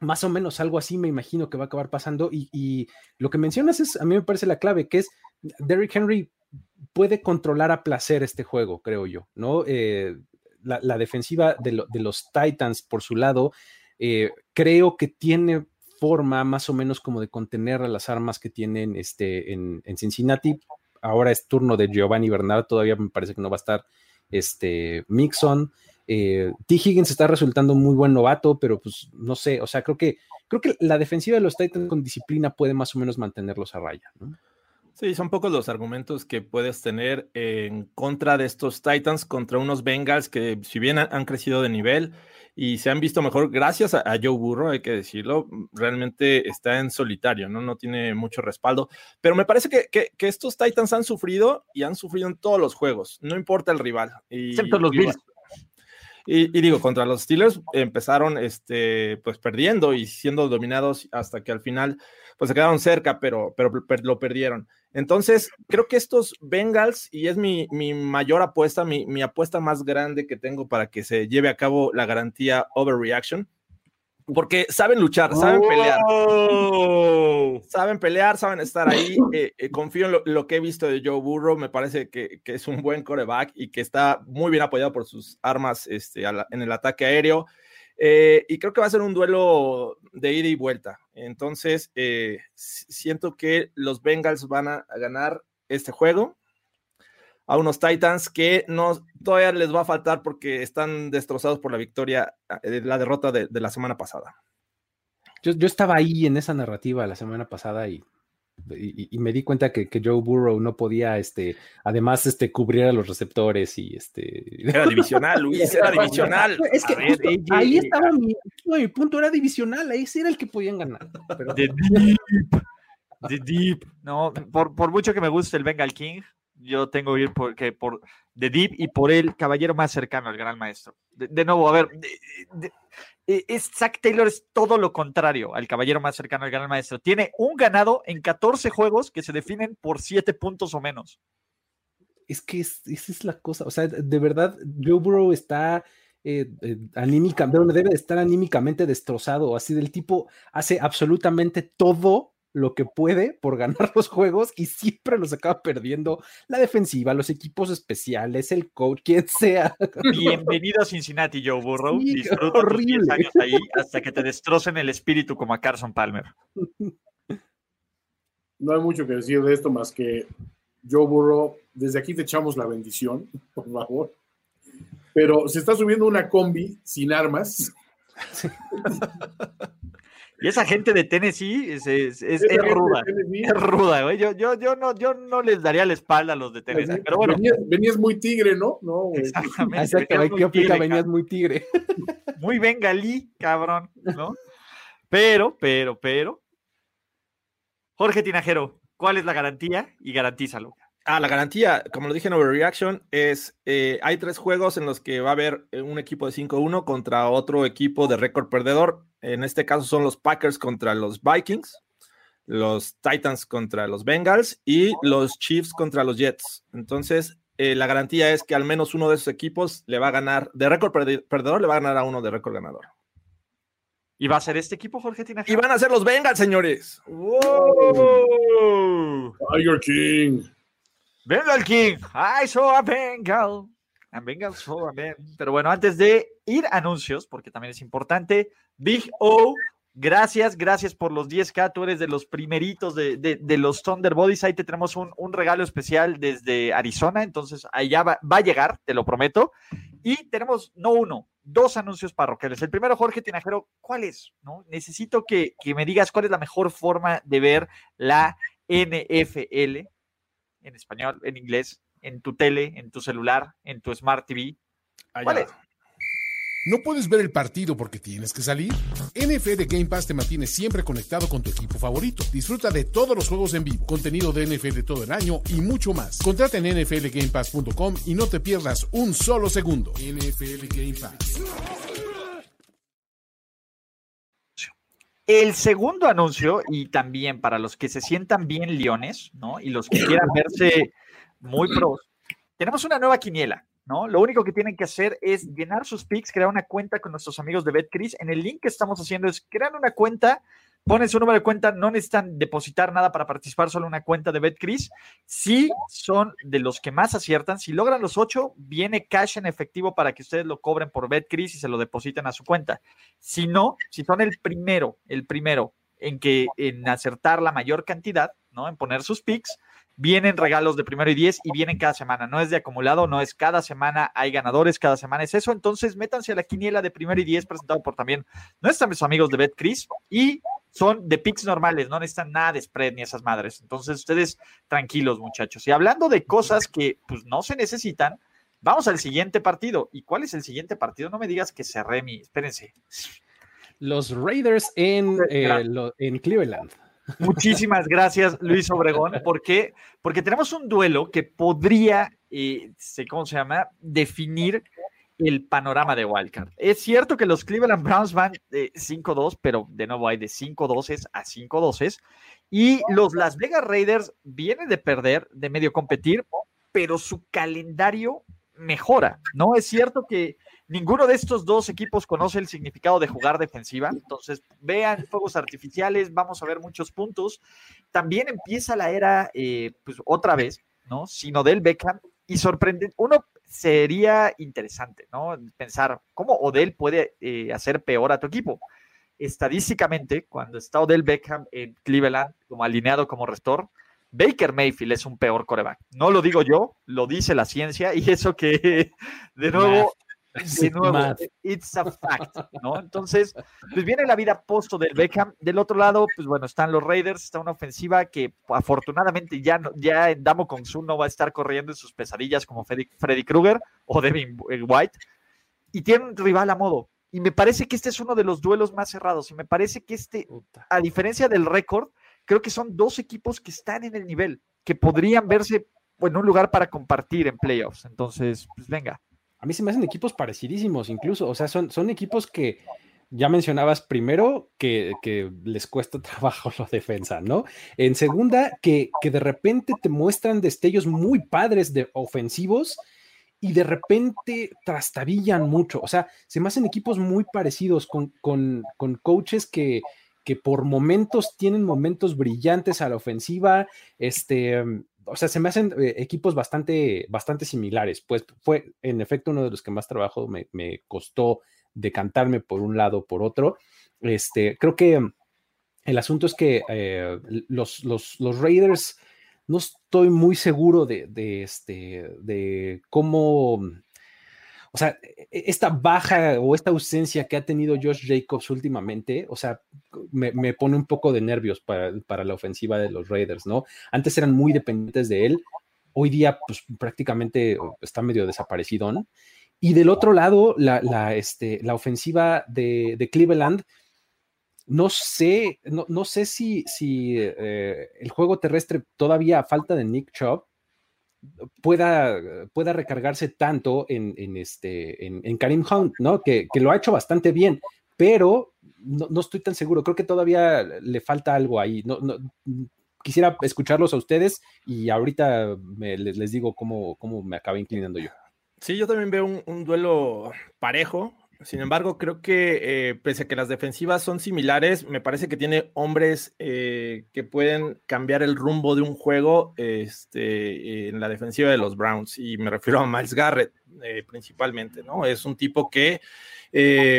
Más o menos algo así me imagino que va a acabar pasando. Y, lo que mencionas es, a mí me parece la clave, que es Derrick Henry puede controlar a placer este juego, creo yo, ¿no? Eh, la, defensiva de, los Titans, por su lado, eh, creo que tiene forma más o menos como de contener a las armas que tienen este, en, Cincinnati. Ahora es turno de Giovanni Bernard, todavía me parece que no va a estar este Mixon. Eh, T. Higgins está resultando muy buen novato, pero pues no sé, o sea, creo que, creo que la defensiva de los Titans con disciplina puede más o menos mantenerlos a raya. ¿no? Sí, son pocos los argumentos que puedes tener en contra de estos Titans contra unos Bengals que si bien han crecido de nivel y se han visto mejor gracias a, Joe Burrow, hay que decirlo, realmente está en solitario, ¿no? No tiene mucho respaldo, pero me parece que, que, estos Titans han sufrido y han sufrido en todos los juegos, no importa el rival. Y, Excepto los Bills. Y, digo, contra los Steelers empezaron este, pues perdiendo y siendo dominados hasta que al final pues se quedaron cerca, pero, pero lo perdieron. Entonces, creo que estos Bengals, y es mi, mi mayor apuesta, mi, mi, apuesta más grande que tengo para que se lleve a cabo la garantía Overreaction, porque saben luchar, saben pelear. Oh. Saben pelear, saben estar ahí. (laughs) Eh, eh, confío en lo, que he visto de Joe Burrow. Me parece que, es un buen coreback y que está muy bien apoyado por sus armas este, en el ataque aéreo. Eh, y creo que va a ser un duelo de ida y vuelta. Entonces, siento que los Bengals van a ganar este juego a unos Titans que no todavía les va a faltar porque están destrozados por la victoria, eh, la derrota de, la semana pasada. Yo, estaba ahí en esa narrativa la semana pasada y, y, me di cuenta que, Joe Burrow no podía, este, además, este, cubrir a los receptores y este. (laughs) Era divisional, Luis, era divisional. (laughs) Es que ahí estaba mi, mi, punto, era divisional, ahí sí era el que podían ganar. Pero... The Deep. The Deep. No, por, por mucho que me guste el Bengal King, yo tengo que ir por, por The Deep y por el caballero más cercano al gran maestro. De, nuevo, a ver, e, Zach Taylor es todo lo contrario al caballero más cercano al gran maestro. Tiene un ganado en 14 juegos que se definen por 7 puntos o menos. Es que esa es la cosa. O sea, de verdad, Joe Burrow está eh, eh anímicamente, debe estar anímicamente destrozado. Así del tipo hace absolutamente todo lo que puede por ganar (laughs) los juegos y siempre los acaba perdiendo la defensiva, los equipos especiales, el coach, quien sea. Bienvenido a Cincinnati, Joe Burrow. Disfruta horrible. tus años ahí hasta que te destrocen el espíritu como a Carson Palmer. (laughs) No hay mucho que decir de esto más que Joe Burrow, desde aquí te echamos la bendición, (laughs) por favor. Pero se está subiendo una combi sin armas. Y esa gente de Tennessee es, es, es, ruda. Es ruda, güey. Yo, yo, yo, no, yo no les daría la espalda a los de Tennessee. pero bueno. Venías, muy tigre, ¿no? No, Exactamente. Exacto, ¿qué tigre, Venías muy tigre. (laughs) Muy bengalí, cabrón, ¿no? Pero, pero, pero. Jorge Tinajero, ¿cuál es la garantía? Y garantízalo. Ah, la garantía, como lo dije en Overreaction, es eh, hay tres juegos en los que va a haber eh, un equipo de 5-1 contra otro equipo de récord perdedor. En este caso son los Packers contra los Vikings, los Titans contra los Bengals y los Chiefs contra los Jets. Entonces, eh, la garantía es que al menos uno de esos equipos le va a ganar, de récord perdedor, le va a ganar a uno de récord ganador. ¿Y va a ser este equipo, Jorge Y van a ser los Bengals, señores. ¡Wow! Tiger King. Bengal King, I saw a Bengal. And Bengal saw a Pero bueno, antes de ir a anuncios, porque también es importante, Big O, gracias, gracias por los 10K. Tú eres de los primeritos de, de, los Thunder Bodies. Ahí te tenemos un, un, regalo especial desde Arizona. Entonces, allá va, va, a llegar, te lo prometo. Y tenemos no uno, dos anuncios parroquiales. El primero, Jorge Tinajero, ¿cuál es? ¿No? Necesito que, que me digas cuál es la mejor forma de ver la NFL en español, en inglés, en tu tele, en tu celular, en tu Smart TV. ¿Cuál es? ¿No puedes ver el partido porque tienes que salir? NFL Game Pass te mantiene siempre conectado con tu equipo favorito. Disfruta de todos los juegos en vivo, contenido de NFL todo el año y mucho más. Contrata en nflgamepass.com y no te pierdas un solo segundo. NFL Game Pass. El segundo anuncio, y también para los que se sientan bien leones, ¿no? Y los que quieran verse muy pros, tenemos una nueva quiniela. ¿No? Lo único que tienen que hacer es llenar sus picks, crear una cuenta con nuestros amigos de BetCris. En el link que estamos haciendo es crear una cuenta, ponen su número de cuenta, no necesitan depositar nada para participar, solo una cuenta de BetCris. Si son de los que más aciertan, si logran los ocho, viene cash en efectivo para que ustedes lo cobren por BetCris y se lo depositen a su cuenta. Si no, si son el primero, el primero en que en acertar la mayor cantidad, ¿no? En poner sus picks, vienen regalos de primero y diez y vienen cada semana. No es de acumulado, no es cada semana hay ganadores, cada semana es eso. Entonces, métanse a la quiniela de primero y diez presentado por también nuestros amigos de BetCris y son de picks normales, no necesitan nada de spread ni esas madres. Entonces, ustedes tranquilos, muchachos. Y hablando de cosas que pues no se necesitan, vamos al siguiente partido. ¿Y cuál es el siguiente partido? No me digas que se remi, espérense. Los Raiders en, eh, en Cleveland. Muchísimas gracias, Luis Obregón. ¿Por qué? Porque tenemos un duelo que podría, eh, ¿cómo se llama?, definir el panorama de Wildcard. Es cierto que los Cleveland Browns van de 5-2, pero de nuevo hay de 5-12 a 5-12. Y los Las Vegas Raiders vienen de perder, de medio competir, pero su calendario mejora, ¿no? Es cierto que Ninguno de estos dos equipos conoce el significado de jugar defensiva, entonces vean fuegos artificiales, vamos a ver muchos puntos. También empieza la era, eh, pues otra vez, ¿no? Sino del Beckham y sorprende. Uno sería interesante, ¿no? Pensar cómo Odell puede eh, hacer peor a tu equipo. Estadísticamente, cuando está Odell Beckham en Cleveland como alineado como restor, Baker Mayfield es un peor coreback. No lo digo yo, lo dice la ciencia y eso que (laughs) de nuevo de nuevo, it's a fact, ¿no? Entonces, pues viene la vida posto del Beckham. Del otro lado, pues bueno, están los Raiders, está una ofensiva que afortunadamente ya, ya en Damo Su no va a estar corriendo en sus pesadillas como Freddy, Freddy Krueger o Devin White. Y tiene un rival a modo. Y me parece que este es uno de los duelos más cerrados. Y me parece que este, a diferencia del récord, creo que son dos equipos que están en el nivel, que podrían verse en un lugar para compartir en playoffs. Entonces, pues venga a mí se me hacen equipos parecidísimos incluso, o sea, son, son equipos que ya mencionabas primero que, les cuesta (laughs) trabajo la defensa, ¿no? En segunda, que, de repente te muestran destellos muy padres de ofensivos y de repente trastabillan mucho, o sea, se me hacen equipos muy parecidos con, con, coaches que, que por momentos tienen momentos brillantes a la ofensiva, este, o sea, se me hacen eh, equipos bastante, bastante similares. Pues fue en efecto uno de los que más trabajo me, costó decantarme por un lado o por otro. Este, creo que el asunto es que eh, los, los, los, Raiders no estoy muy seguro de, de, este, de cómo o sea, e, e, esta baja o esta ausencia que ha tenido Josh Jacobs últimamente, o sea, me, pone un poco de nervios para, la ofensiva de los Raiders, ¿no? Antes eran muy dependientes de él, hoy día pues prácticamente está medio desaparecido, ¿no? Y del otro lado, la, este, la ofensiva de, Cleveland, no sé, no, sé si, si eh, el juego terrestre todavía a falta de Nick Chubb, pueda, pueda recargarse tanto en, este, en, Karim Hunt, ¿no? Que, lo ha hecho bastante bien, pero no, estoy tan seguro. Creo que todavía le falta algo ahí. No, quisiera escucharlos a ustedes y ahorita les, digo cómo, cómo me acaba inclinando yo. Sí, yo también veo un duelo parejo. Sin embargo, creo que eh, pese a que las defensivas son similares, me parece que tiene hombres eh, que pueden cambiar el rumbo de un juego este, en la defensiva de los Browns. Y me refiero a Miles Garrett eh, principalmente, ¿no? Es un tipo que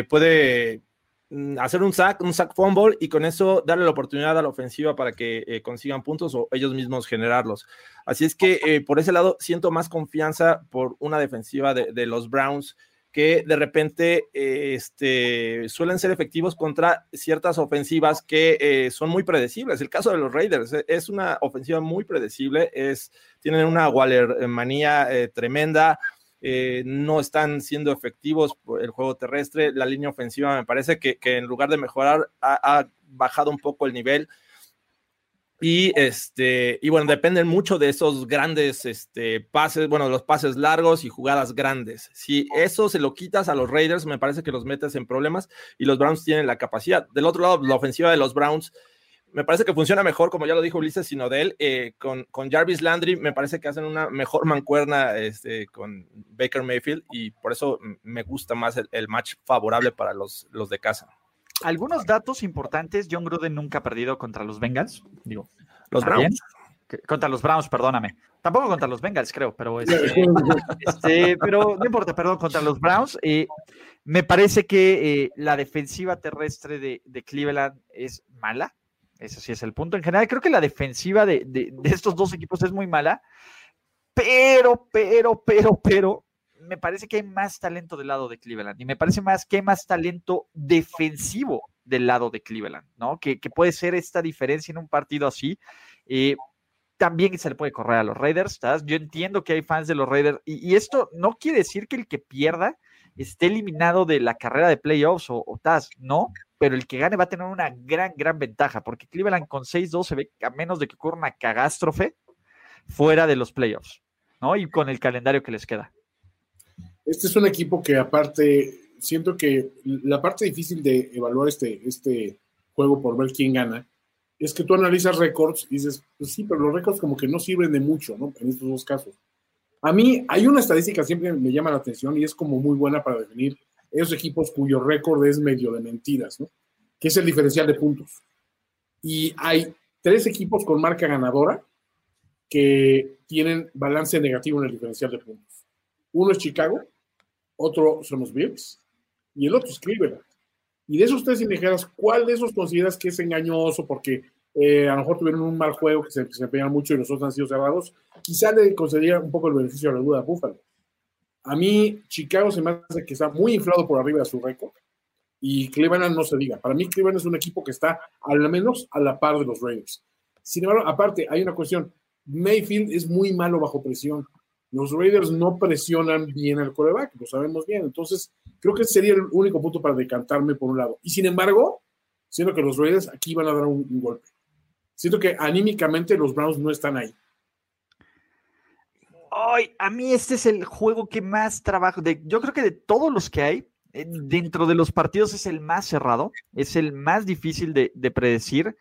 puede mm, hacer un sack, un sack fumble y con eso darle la oportunidad a la ofensiva para que consigan puntos o ellos mismos generarlos. Así es que por ese lado siento más confianza por una defensiva de, de los Browns que de repente eh, este, suelen ser efectivos contra ciertas ofensivas que eh, son muy predecibles. El caso de los Raiders eh, es una ofensiva muy predecible, es, tienen una Waller manía tremenda. no están siendo efectivos por el juego terrestre. La línea ofensiva me parece que, en lugar de mejorar ha, ha bajado un poco el nivel. Y este, y bueno, dependen mucho de esos grandes este, pases, bueno, los pases largos y jugadas grandes. Si eso se lo quitas a los Raiders, me parece que los metes en problemas y los Browns tienen la capacidad. Del otro lado, la ofensiva de los Browns me parece que funciona mejor, como ya lo dijo Ulises, sino de él, eh, con, con, Jarvis Landry, me parece que hacen una mejor mancuerna este, con Baker Mayfield y por eso me gusta más el, el match favorable para los, los de casa algunos datos importantes. John Gruden nunca ha perdido contra los Bengals. Digo, los Browns. Contra los Browns, perdóname. Tampoco contra los Bengals, creo, pero (laughs) este, este, pero no importa, perdón, contra los Browns. Eh, me parece que eh, la defensiva terrestre de, Cleveland es mala. Ese sí es el punto. En general, creo que la defensiva de, de estos dos equipos es muy mala. Pero, pero, pero, pero, me parece que hay más talento del lado de Cleveland y me parece más que hay más talento defensivo del lado de Cleveland, ¿no? Que, puede ser esta diferencia en un partido así. Eh, también se le puede correr a los Raiders, ¿estás? Yo entiendo que hay fans de los Raiders y, esto no quiere decir que el que pierda esté eliminado de la carrera de playoffs o, o TAS, no, pero el que gane va a tener una gran, gran ventaja porque Cleveland con 6-2 se ve a menos de que ocurra una catástrofe fuera de los playoffs, ¿no? Y con el calendario que les queda. Este es un equipo que aparte, siento que la parte difícil de evaluar este, este juego por ver quién gana, es que tú analizas récords y dices, pues sí, pero los récords como que no sirven de mucho, ¿no? En estos dos casos. A mí hay una estadística que siempre me llama la atención y es como muy buena para definir esos equipos cuyo récord es medio de mentiras, ¿no? Que es el diferencial de puntos. Y hay tres equipos con marca ganadora que tienen balance negativo en el diferencial de puntos. Uno es Chicago, otro son los Bills y el otro es Cleveland. Y de esos tres, si ¿cuál de esos consideras que es engañoso porque eh, a lo mejor tuvieron un mal juego que se desempeñan mucho y los otros han sido cerrados? Quizá le concedería un poco el beneficio a la duda a Buffalo. A mí, Chicago se me hace que está muy inflado por arriba de su récord y Cleveland no se diga. Para mí, Cleveland es un equipo que está al menos a la par de los Raiders. Sin embargo, aparte, hay una cuestión. Mayfield es muy malo bajo presión. Los Raiders no presionan bien al coreback, lo sabemos bien. Entonces, creo que sería el único punto para decantarme por un lado. Y sin embargo, siento que los Raiders aquí van a dar un, golpe. Siento que anímicamente los Browns no están ahí. Ay, a mí este es el juego que más trabajo. Yo creo que de todos los que hay, eh, dentro de los partidos es el más cerrado, es el más difícil de predecir.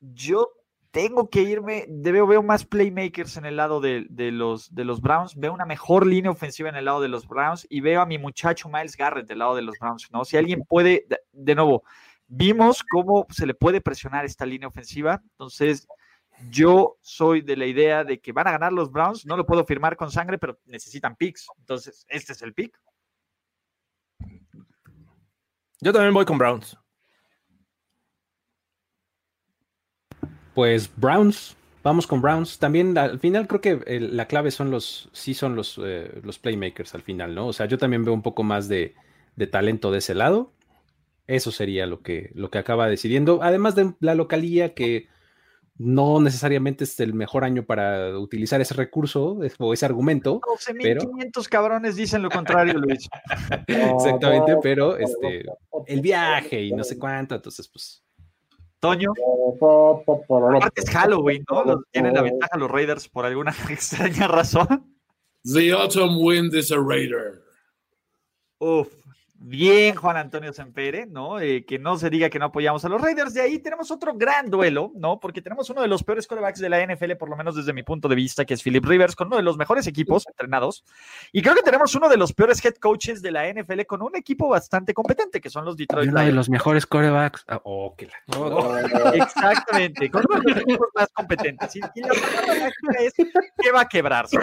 Yo tengo que irme, veo, veo más playmakers en el lado de, los, de los Browns, veo una mejor línea ofensiva en el lado de los Browns y veo a mi muchacho Miles Garrett del lado de los Browns, ¿no? Si alguien puede, de, nuevo, vimos cómo se le puede presionar esta línea ofensiva, entonces yo soy de la idea de que van a ganar los Browns, no lo puedo firmar con sangre, pero necesitan picks, entonces este es el pick. Yo también voy con Browns. Pues Browns, vamos con Browns. También al final creo que la clave son los, sí son los, eh, los playmakers al final, ¿no? O sea, yo también veo un poco más de, talento de ese lado. Eso sería lo que, lo que acaba decidiendo. Además de la localía que no necesariamente es el mejor año para utilizar ese recurso o ese argumento. 12.500 pero... cabrones dicen lo contrario, Luis. (laughs) Exactamente, pero este, el viaje y no sé cuánto, entonces pues Toño. Aparte es Halloween, ¿no? Tienen la ventaja los Raiders por alguna (laughs) extraña razón. The autumn wind is a Raider. Uf, Bien, Juan Antonio Sempere, ¿no? Eh, que no se diga que no apoyamos a los Raiders. De ahí tenemos otro gran duelo, ¿no? Porque tenemos uno de los peores quarterbacks de la NFL, por lo menos desde mi punto de vista, que es Philip Rivers, con uno de los mejores equipos entrenados. Y creo que tenemos uno de los peores head coaches de la NFL con un equipo bastante competente, que son los Detroit Uno de los mejores quarterbacks. Ah, oh, Exactamente, con uno de los equipos más competentes. Y, la es que va a quebrarse.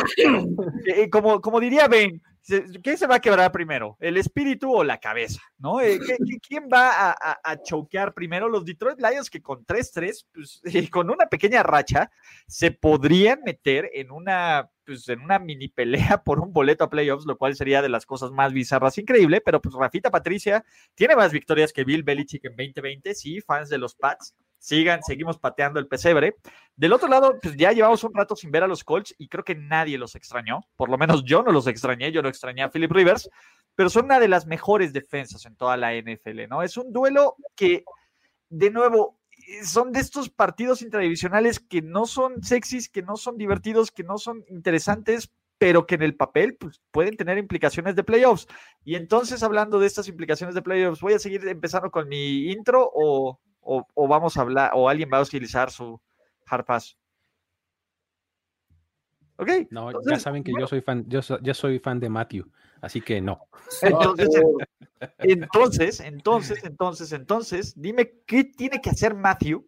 Eh, como, como diría Ben, ¿Qué se va a quebrar primero? ¿El espíritu o la cabeza? ¿no? Eh, (laughs) quién va a, choquear primero? Los Detroit Lions que con 3-3, pues, (laughs) con una pequeña racha, se podrían meter en una, pues, en una mini pelea por un boleto a playoffs, lo cual sería de las cosas más bizarras, increíble, pero pues Rafita Patricia tiene más victorias que Bill Belichick en 2020, sí, fans de los Pats, sigan, seguimos pateando el pesebre. Del otro lado, pues ya llevamos un rato sin ver a los Colts y creo que nadie los extrañó, por lo menos yo no los extrañé, yo no extrañé a Philip Rivers, pero son una de las mejores defensas en toda la NFL, ¿no? Es un duelo que, de nuevo, son de estos partidos intradivisionales que no son sexys, que no son divertidos, que no son interesantes, pero que en el papel pues, pueden tener implicaciones de playoffs. Y entonces, hablando de estas implicaciones de playoffs, ¿voy a seguir empezando con mi intro o, o, vamos a hablar, o alguien va a utilizar su hard pass. Ok. No, ya saben que yo soy fan, yo, soy fan de Matthew, así que no. Entonces, entonces, entonces, entonces, entonces, dime qué tiene que hacer Matthew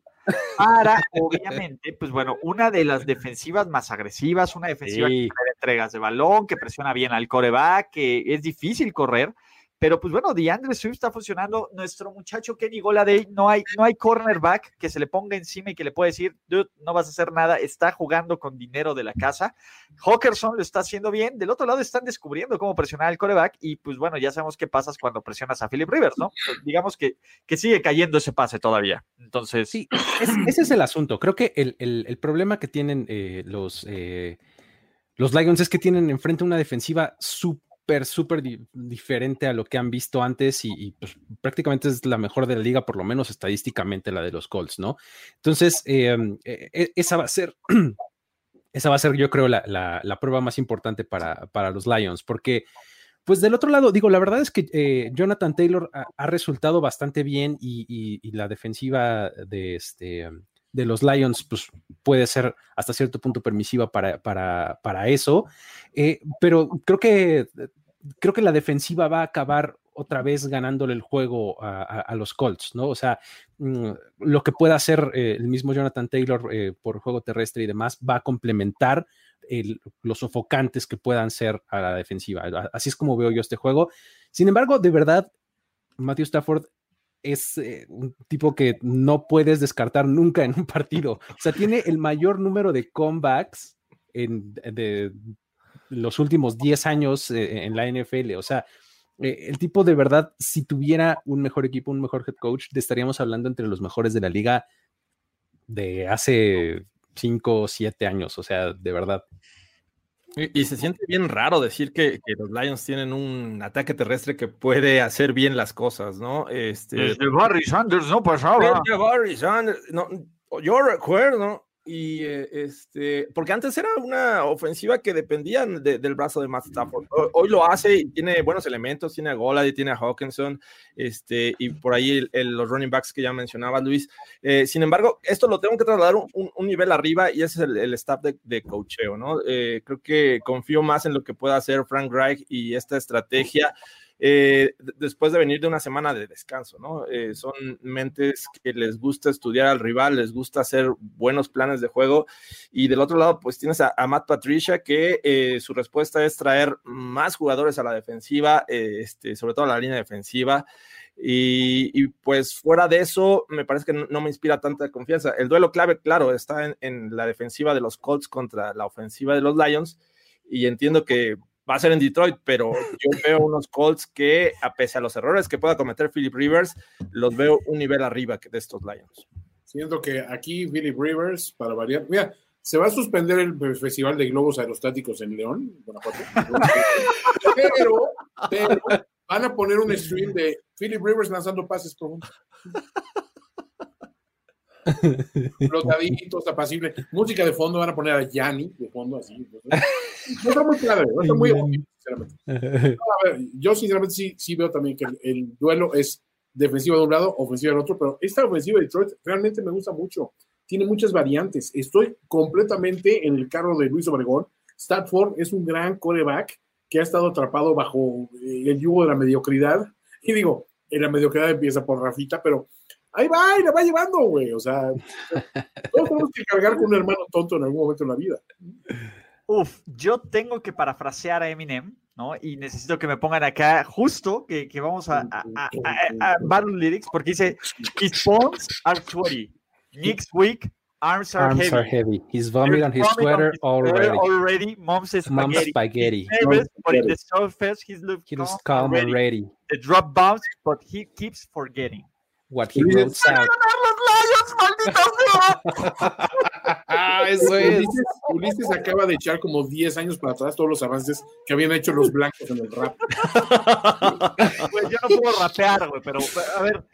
para, obviamente, pues bueno, una de las defensivas más agresivas, una defensiva que que entregas de balón, que presiona bien al coreback, que es difícil correr, pero pues bueno, DeAndre Swift está funcionando. Nuestro muchacho Kenny Goladay, no hay, no hay cornerback que se le ponga encima y que le pueda decir, dude, no vas a hacer nada, está jugando con dinero de la casa. Hawkerson lo está haciendo bien. Del otro lado están descubriendo cómo presionar al coreback y pues bueno, ya sabemos qué pasa cuando presionas a Philip Rivers, ¿no? Pues, digamos que, que sigue cayendo ese pase todavía. Entonces. Sí, ese es el asunto. Creo que el, problema que tienen eh, los. Eh, los Lions es que tienen enfrente una defensiva súper súper, súper diferente a lo que han visto antes y, pues, prácticamente es la mejor de la liga, por lo menos estadísticamente la de los Colts, ¿no? Entonces, em, e, e, esa va a ser, (clears throat) esa va a ser yo creo la, la, prueba más importante para, para, los Lions, porque... Pues del otro lado, digo, la verdad es que eh, Jonathan Taylor ha, resultado bastante bien y, y la defensiva de este, de los Lions, pues puede ser hasta cierto punto permisiva para, para, para eso. Eh, pero creo que, creo que la defensiva va a acabar otra vez ganándole el juego a, los Colts, ¿no? O sea, mm, lo que pueda hacer eh, el mismo Jonathan Taylor eh, por juego terrestre y demás va a complementar los sofocantes que puedan ser a la defensiva. Así es como veo yo este juego. Sin embargo, de verdad, Matthew Stafford es eh, un tipo que no puedes descartar nunca en un partido. O sea, tiene el mayor número de comebacks en, de los últimos 10 años eh, en la NFL. O sea, eh, el tipo de verdad, si tuviera un mejor equipo, un mejor head coach, estaríamos hablando entre los mejores de la liga de hace 5 o 7 años. O sea, de verdad. Y, se siente bien raro decir que, los Lions tienen un ataque terrestre que puede hacer bien las cosas, ¿no? Este, Desde Barry Sanders no pasaba. Desde Barry Sanders, no, yo recuerdo y eh, este, porque antes era una ofensiva que dependía del brazo de Matt Stafford. Hoy, lo hace y tiene buenos elementos, tiene a Gola y tiene a Hawkinson, este, y por ahí los running backs que ya mencionaba Luis. Eh, sin embargo, esto lo tengo que trasladar un, nivel arriba y ese es el, staff de, de coacheo, ¿no? Eh, creo que confío más en lo que pueda hacer Frank Reich y esta estrategia. Eh, después de venir de una semana de descanso, ¿no? Eh, son mentes que les gusta estudiar al rival, les gusta hacer buenos planes de juego. Y del otro lado, pues tienes a, Matt Patricia, que eh, su respuesta es traer más jugadores a la defensiva, este, sobre todo a la línea defensiva. Y, pues fuera de eso, me parece que no, me inspira tanta confianza. El duelo clave, claro, está en, en la defensiva de los Colts contra la ofensiva de los Lions. Y entiendo que va a ser en Detroit, pero yo veo unos Colts que, a pesar de los errores que pueda cometer Philip Rivers, los veo un nivel arriba de estos Lions. Siento que aquí Philip Rivers, para variar, mira, se va a suspender el Festival de Globos Aerostáticos en León, (laughs) pero, pero van a poner un stream de Philip Rivers lanzando pases profundos. (laughs) Flotaditos, apacible. Música de fondo, van a poner a Yanni de fondo, así. No (laughs) está muy clave, no está muy sinceramente. a ver, yo, sinceramente, sí, sí veo también que el, duelo es defensiva de un lado, ofensiva del otro, pero esta ofensiva de Detroit realmente me gusta mucho. Tiene muchas variantes. Estoy completamente en el carro de Luis Obregón. Statford es un gran coreback que ha estado atrapado bajo eh, el yugo de la mediocridad. Y digo, en la mediocridad empieza por Rafita, pero ahí va y la va llevando, güey. O sea, (laughs) todos tenemos que cargar con un hermano tonto en algún momento en la vida. Uf, yo tengo que parafrasear a Eminem, ¿no? Y necesito que me pongan acá justo que, que vamos a, a, a, a, Battle Lyrics, porque dice, His bones are sweaty. Next week, arms are Arms heavy. are heavy. He's vomit on his on sweater his already. sweater already. Mom's spaghetti. Mom's spaghetti. He's nervous, but in the surface, he's look He was calm calm and and ready. ready. The drop bounce, but he keeps forgetting. What he wrote out. ¡Los Lions, maldita sea! Ah, eso es. Ulises, Ulises acaba de echar como 10 años para atrás todos los avances que habían hecho los blancos en el rap. (laughs) Güey, yo no puedo rapear, güey, pero a ver.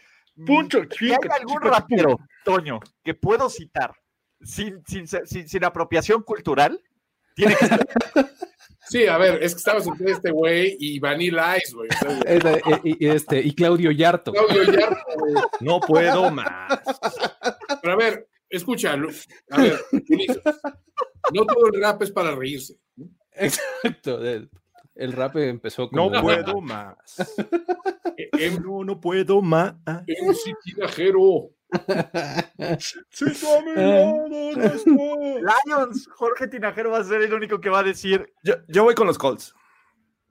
Puncho, Si hay algún rapero, Toño, que puedo citar sin, sin, sin, sin apropiación cultural, tiene que ser. (laughs) Sí, a ver, es que estabas entre este güey y Vanilla Ice, güey. Eh, y, este, y Claudio Yarto. Claudio Yarto, güey. No puedo más. Pero a ver, escucha, Lu- a ver, Ulises, no todo el rap es para reírse. Exacto. El, el rap empezó No como. puedo más. Eh, em- No, no puedo más. MC Tinajero. Si tu amigo no está. Lions, Jorge Tinajero va a ser el único que va a decir. Yo, yo voy con los Colts.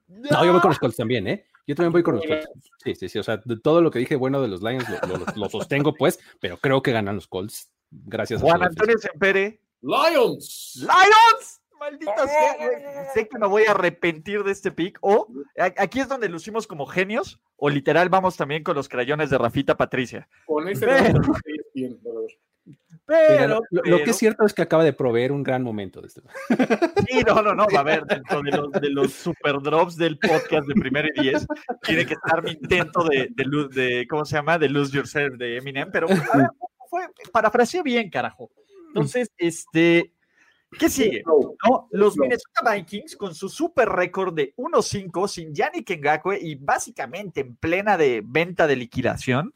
No, yo voy con los Colts también, ¿eh? Yo también voy con los Colts. Sí, sí, sí. O sea, de todo lo que dije bueno de los Lions lo, lo- lo sostengo, pues, pero creo que ganan los Colts. Gracias a Juan Antonio Sempere. Lions. ¡Lions! Maldita sea, güey. Sé que me voy a arrepentir de este pick. O aquí es donde lucimos como genios. O literal vamos también con los crayones de Rafita Patricia. Con ese Pero- Pero, lo, lo que es cierto es que acaba de proveer un gran momento de esto. Sí, no, no, no. A ver, dentro de los, de los super drops del podcast de primero y diez, tiene que estar mi intento de, de, ¿cómo se llama? De Lose Yourself de Eminem, pero a ver, fue, parafraseé bien, carajo. Entonces, este, ¿qué sigue? No. Los. Minnesota Vikings con su super récord de 1-5 sin Yannick Ngakwe y básicamente en plena de venta de liquidación,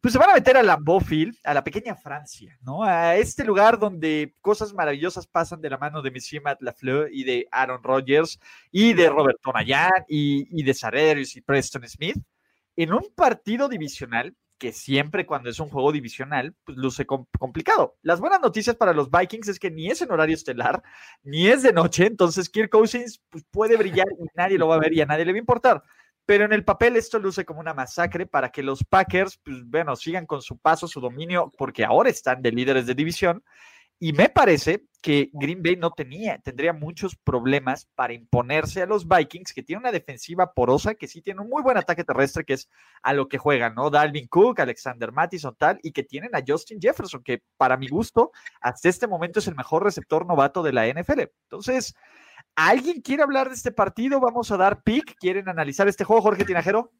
pues se van a meter a Lambeau Field, a la pequeña Francia, ¿no? A este lugar donde cosas maravillosas pasan de la mano de Monsieur Matt Lafleur y de Aaron Rodgers y de Robert Tonayan y, y de Sarerius y Preston Smith en un partido divisional que siempre cuando es un juego divisional, pues luce com- complicado. Las buenas noticias para los Vikings es que ni es en horario estelar, ni es de noche, entonces Kirk Cousins pues, puede brillar y nadie lo va a ver y a nadie le va a importar. Pero en el papel esto luce como una masacre para que los Packers, pues bueno, sigan con su paso, su dominio, porque ahora están de líderes de división. Y me parece que Green Bay no tenía, tendría muchos problemas para imponerse a los Vikings, que tiene una defensiva porosa, que sí tiene un muy buen ataque terrestre, que es a lo que juegan, ¿no? Dalvin Cook, Alexander Mattison, tal, y que tienen a Justin Jefferson, que para mi gusto, hasta este momento es el mejor receptor novato de la NFL. Entonces, ¿alguien quiere hablar de este partido? Vamos a dar pick. ¿Quieren analizar este juego, Jorge Tinajero?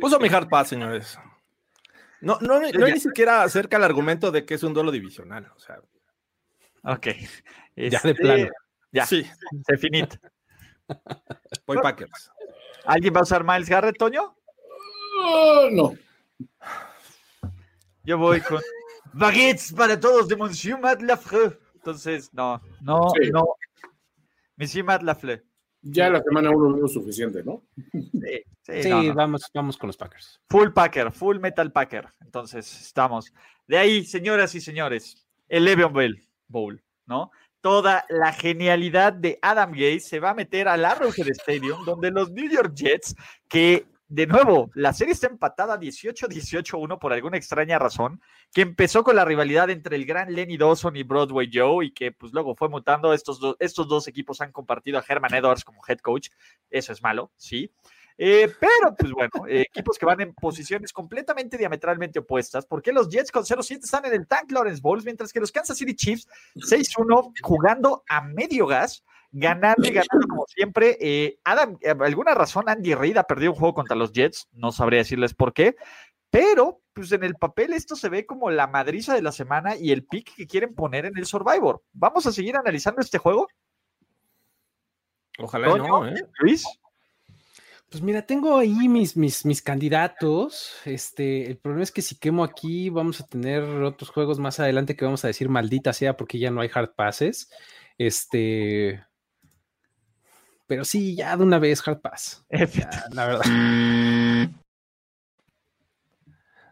Puso mi hard pass, señores. No, no, no, hay ni siquiera acerca el argumento de que es un duelo divisional. O sea, Ok. Ya de Este, plano. Ya, sí, se finit. voy Packers. ¿Alguien va a usar Miles Garrett, Toño? Ah, no. Yo voy con baguettes para todos de Monsieur Matt Lafleur. Entonces, no, no, Sí. no. Monsieur Matt Lafleur. Ya la semana uno vimos suficiente, ¿no? Sí, sí, Sí, no, no. Vamos, vamos con los Packers. Full Packer, Full Metal Packer. Entonces, estamos. De ahí, señoras y señores, el Le'Veon Bell Bowl, ¿no? Toda la genialidad de Adam Gates se va a meter al Arrowhead Stadium, donde los New York Jets, que de nuevo, la serie está empatada 18-18-1 por alguna extraña razón, que empezó con la rivalidad entre el gran Lenny Dawson y Broadway Joe y que pues luego fue mutando. Estos, estos dos equipos han compartido a Herman Edwards como head coach. Eso es malo, sí. Eh, pero, pues bueno, eh, equipos que van en posiciones completamente diametralmente opuestas. porque los Jets con 0-7 están en el Tank Lawrence Bowls, mientras que los Kansas City Chiefs 6-1 jugando a medio gas, ganando y ganando (laughs) como siempre? Eh, Adam, eh, alguna razón Andy Reid ha perdido un juego contra los Jets, no sabría decirles por qué, pero pues en el papel esto se ve como la madriza de la semana y el pick que quieren poner en el Survivor. ¿Vamos a seguir analizando este juego? Ojalá Toño, no, ¿eh? Luis. Pues mira, tengo ahí mis, mis, mis candidatos. Este, el problema es que si quemo aquí, vamos a tener otros juegos más adelante que vamos a decir maldita sea porque ya no hay hard passes. Este. Pero sí, ya de una vez hard pass. (laughs) Ya, la verdad.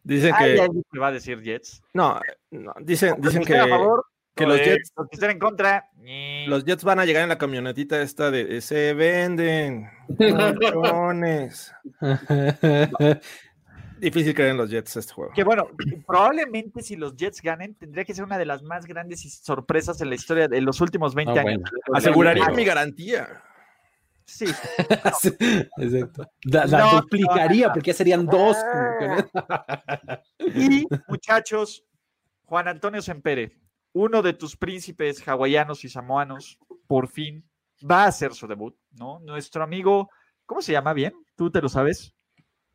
Dicen que. ay, ¿qué va a decir Jets? No, no, dicen, dicen que, a favor, que los de- Jets, los que estén en contra. los Jets van a llegar en la camionetita esta de se venden. colchones". (laughs) Difícil creer en los Jets este juego. Que bueno, probablemente si los Jets ganen, tendría que ser una de las más grandes sorpresas en la historia de los últimos 20 Ah, años. bueno. Aseguraría mi garantía. (laughs) Sí, Exacto. La, la No, duplicaría porque ya serían dos. que- Y muchachos, Juan Antonio Sempere, uno de tus príncipes hawaianos y samoanos, por fin va a hacer su debut, ¿no? Nuestro amigo, ¿cómo se llama bien? ¿Tú te lo sabes?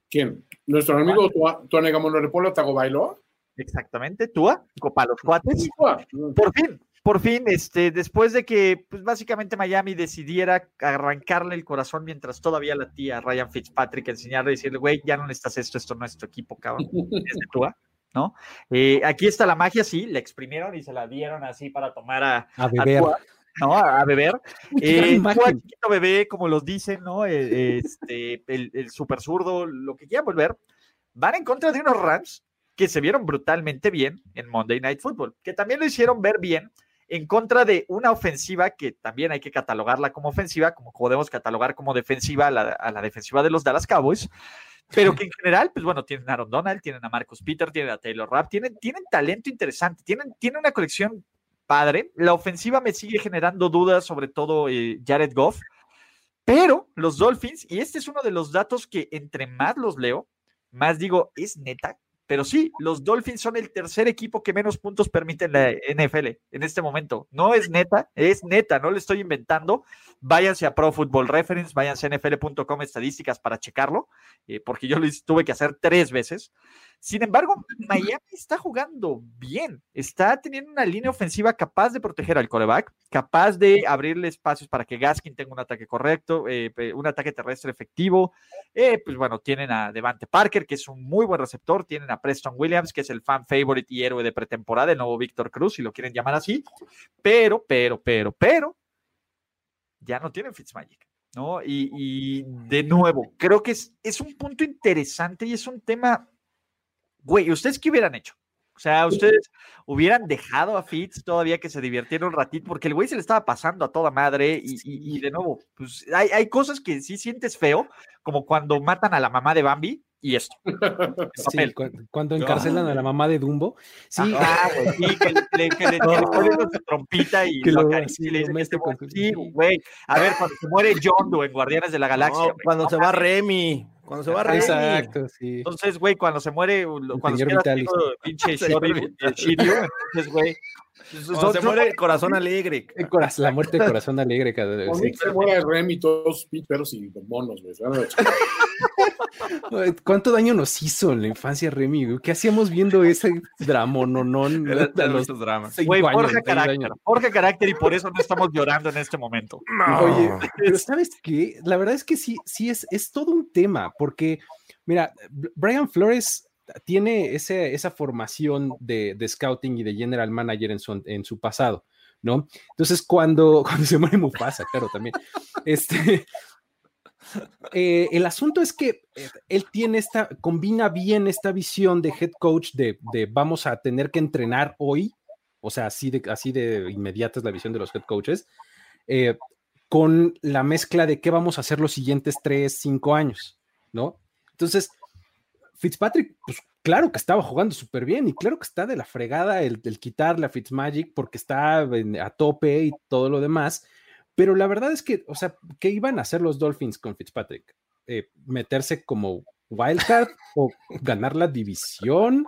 ¿Quién? ¿Nuestro amigo Tua- Tuanegamonorepolo Tagovailoa? Exactamente, Tua, Copa los Cuates. Por fin, por fin, este, después de que, pues básicamente Miami decidiera arrancarle el corazón mientras todavía la tía Ryan Fitzpatrick enseñarle y decirle, güey, ya no necesitas esto, esto no es tu equipo, cabrón, (laughs) es de Tua, ¿no? Eh, aquí está la magia, sí, la exprimieron y se la dieron así para tomar a, A a beber. Tua, ¿no? A, a beber. (laughs) Eh. Tua, chiquito bebé, como los dicen, ¿no? Eh, este, el, el super zurdo, lo que quieran volver, van en contra de unos Rams que se vieron brutalmente bien en Monday Night Football, que también lo hicieron ver bien en contra de una ofensiva que también hay que catalogarla como ofensiva, como podemos catalogar como defensiva a la, defensiva de los Dallas Cowboys, pero que en general, pues bueno, tienen a Aaron Donald, tienen a Marcus Peter, tienen a Taylor Rapp, tienen, tienen talento interesante, tienen, tienen una colección padre. La ofensiva me sigue generando dudas, sobre todo eh, Jared Goff, pero los Dolphins, y este es uno de los datos que entre más los leo, más digo, es neta. Pero sí, los Dolphins son el tercer equipo que menos puntos permite en la NFL en este momento. No es neta, es neta, no le estoy inventando. Váyanse a Pro Football Reference, váyanse a nfl.com estadísticas para checarlo, eh, porque yo lo tuve que hacer tres veces. Sin embargo, Miami está jugando bien, está teniendo una línea ofensiva capaz de proteger al coreback, capaz de abrirle espacios para que Gaskin tenga un ataque correcto, eh, un ataque terrestre efectivo. Eh, pues bueno, tienen a Devante Parker, que es un muy buen receptor, tienen a Preston Williams, que es el fan favorite y héroe de pretemporada, el nuevo Víctor Cruz, si lo quieren llamar así. Pero, pero, pero, pero, ya no tienen Fitzmagic. ¿no? Y, y de nuevo, creo que es, es un punto interesante y es un tema, güey, ¿ustedes qué hubieran hecho? O sea, ustedes hubieran dejado a Fitz todavía que se divirtiera un ratito, porque el güey se le estaba pasando a toda madre y, y- y de nuevo, pues hay, hay cosas que sí sientes feo, como cuando matan a la mamá de Bambi y esto. (laughs) el Sí, papel. cu- cuando encarcelan a la mamá de Dumbo. Sí, Ah, güey, sí, que le, que le- (laughs) ponen su trompita y Que lo lo- sí, y le dicen este con Sí, güey. A ver, cuando se muere John Doe en Guardianes de la Galaxia. No, cuando no se va. Remy. Cuando se va Remy. exacto, sí. Entonces, güey, cuando se muere, cuando se señor queda pinche. (laughs) Shiryu, entonces, güey. Pues, son- se muere el corazón alegre. El la muerte de corazón (laughs) alegre. cada sí. se muera Remy y todos perros y monos, güey. (laughs) ¿Cuánto daño nos hizo en la infancia, Remy? güey? ¿Qué hacíamos viendo ese dramononón (laughs) los dramas. Güey, carácter, carácter y por eso no estamos llorando en este momento. Oye, pero ¿sabes qué? La verdad es que sí, sí es, es todo un tema, porque, mira, Brian Flores tiene ese, esa formación de, de scouting y de general manager en su, en su pasado, ¿no? Entonces, cuando, (laughs) cuando se muere Mufasa, claro, también, este... eh, el asunto es que eh, él tiene esta, combina bien esta visión de head coach de, vamos a tener que entrenar hoy, o sea, así de, así de inmediata es la visión de los head coaches, eh, con la mezcla de qué vamos a hacer los siguientes tres, cinco años, ¿no? Entonces, Fitzpatrick, pues claro que estaba jugando súper bien y claro que está de la fregada el, el quitarle a Fitzmagic porque está en- a tope y todo lo demás, pero la verdad es que, o sea, ¿qué iban a hacer los Dolphins con Fitzpatrick? Eh, ¿Meterse como wildcard (laughs) o ganar la división?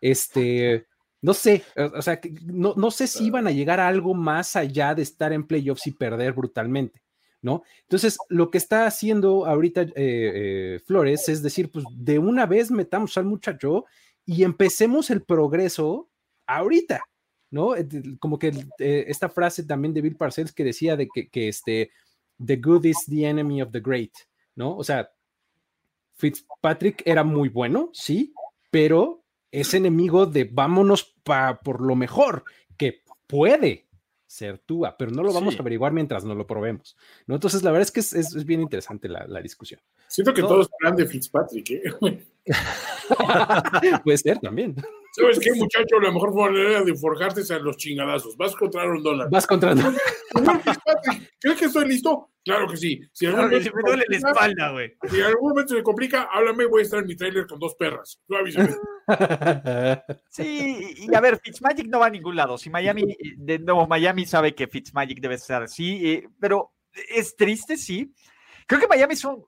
Este, no sé, o, sea, no, no sé si iban a llegar a algo más allá de estar en playoffs y perder brutalmente, ¿no? Entonces, lo que está haciendo ahorita eh, eh, Flores es decir, pues de una vez metamos al muchacho y empecemos el progreso ahorita, ¿no? Eh, Como que esta frase también de Bill Parcells que decía de que, que este, the good is the enemy of the great, ¿no? O sea, Fitzpatrick era muy bueno, sí, pero es enemigo de vámonos pa- por lo mejor, que puede ser Tua, pero no lo vamos Sí. a averiguar mientras no lo probemos, ¿no? Entonces, la verdad es que es, es- es bien interesante la, la discusión. Siento que No. todos hablan de Fitzpatrick, ¿eh? (laughs) (laughs) Puede ser también. ¿Sabes qué, muchacho? La mejor manera de forjarte a los chingadazos. Vas contra un dólar. Vas contra un ¿Crees que estoy listo? Claro que sí. Si claro que me duele la espalda, güey. Si en algún momento se complica, háblame, voy a estar en mi trailer con dos perras. Tú avísame. (laughs) Sí, y a ver, Fitzmagic no va a ningún lado. Si Miami, de nuevo, Miami sabe que Fitzmagic debe estar así, eh, pero es triste, sí. Creo que Miami es un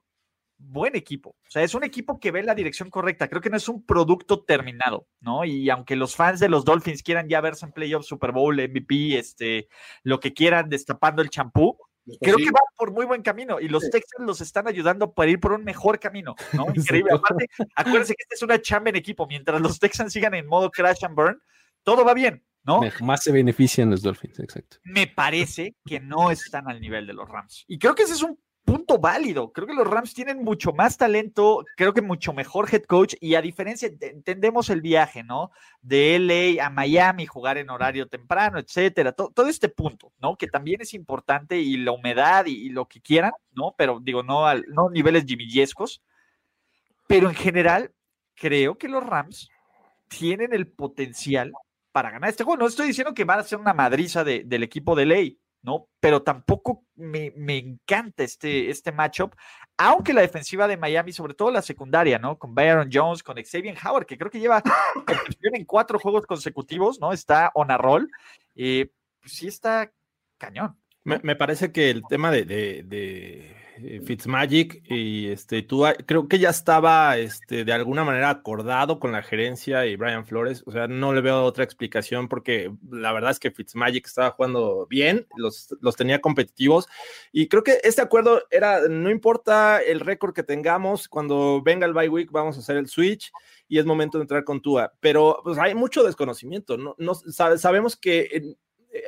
buen equipo. O sea, es un equipo que ve la dirección correcta. Creo que no es un producto terminado, ¿no? Y aunque los fans de los Dolphins quieran ya verse en playoffs, Super Bowl, MVP, este, lo que quieran, destapando el champú, Creo que va por muy buen camino y los Texans los están ayudando para ir por un mejor camino, ¿no? (laughs) Increíble. Aparte, acuérdense que esta es una chamba en equipo. Mientras los Texans sigan en modo crash and burn, todo va bien, ¿no? Más se benefician los Dolphins, exacto. Me parece que no están al nivel de los Rams. Y creo que ese es un punto válido. Creo que los Rams tienen mucho más talento, creo que mucho mejor head coach y a diferencia, entendemos el viaje, ¿no? De LA a Miami, jugar en horario temprano, etcétera, todo, este punto, ¿no? Que también es importante y la humedad y, lo que quieran, ¿no? Pero digo, no, a no niveles jimillescos, pero en general creo que los Rams tienen el potencial para ganar este juego. No estoy diciendo que van a ser una madriza del equipo de LA, ¿no? Pero tampoco me, encanta este, este matchup, aunque la defensiva de Miami, sobre todo la secundaria, ¿no? Con Byron Jones, con Xavier Howard, que creo que lleva (laughs) en cuatro juegos consecutivos, ¿no? Está on a roll. Eh, pues sí está cañón. Me, parece que el tema de eh, Fitzmagic y este, tú ah, creo que ya estaba este, de alguna manera acordado con la gerencia y Brian Flores, o sea, no le veo otra explicación porque la verdad es que Fitzmagic estaba jugando bien, los, los tenía competitivos y creo que este acuerdo era, no importa el récord que tengamos, cuando venga el bye week vamos a hacer el switch y es momento de entrar con Tua, pero pues hay mucho desconocimiento, no, no sabemos que eh,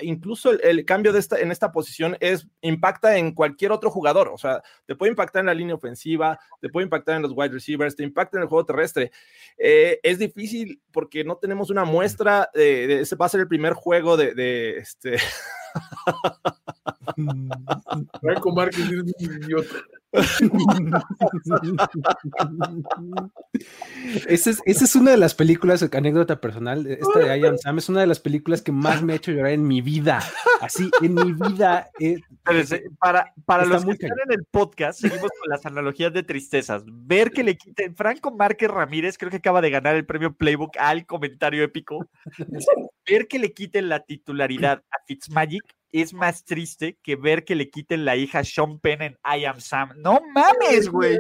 incluso el, cambio de esta, en esta posición es, impacta en cualquier otro jugador, o sea, te puede impactar en la línea ofensiva, te puede impactar en los wide receivers, te impacta en el juego terrestre. Eh, es difícil porque no tenemos una muestra de, ese va a ser el primer juego de este. (laughs) (laughs) Franco Márquez es un idiota. esa, es, esa es una de las películas, anécdota personal, esta de I Sam es una de las películas que más me ha hecho llorar en mi vida. Así, en mi vida. Eh, para para los que están en el podcast, seguimos con las analogías de tristezas. Ver que le quiten, Franco Márquez Ramírez creo que acaba de ganar el premio Playbook al comentario épico. (laughs) Ver que le quiten la titularidad a Fitzmagic es más triste que ver que le quiten la hija Sean Penn en I Am Sam. No mames, güey.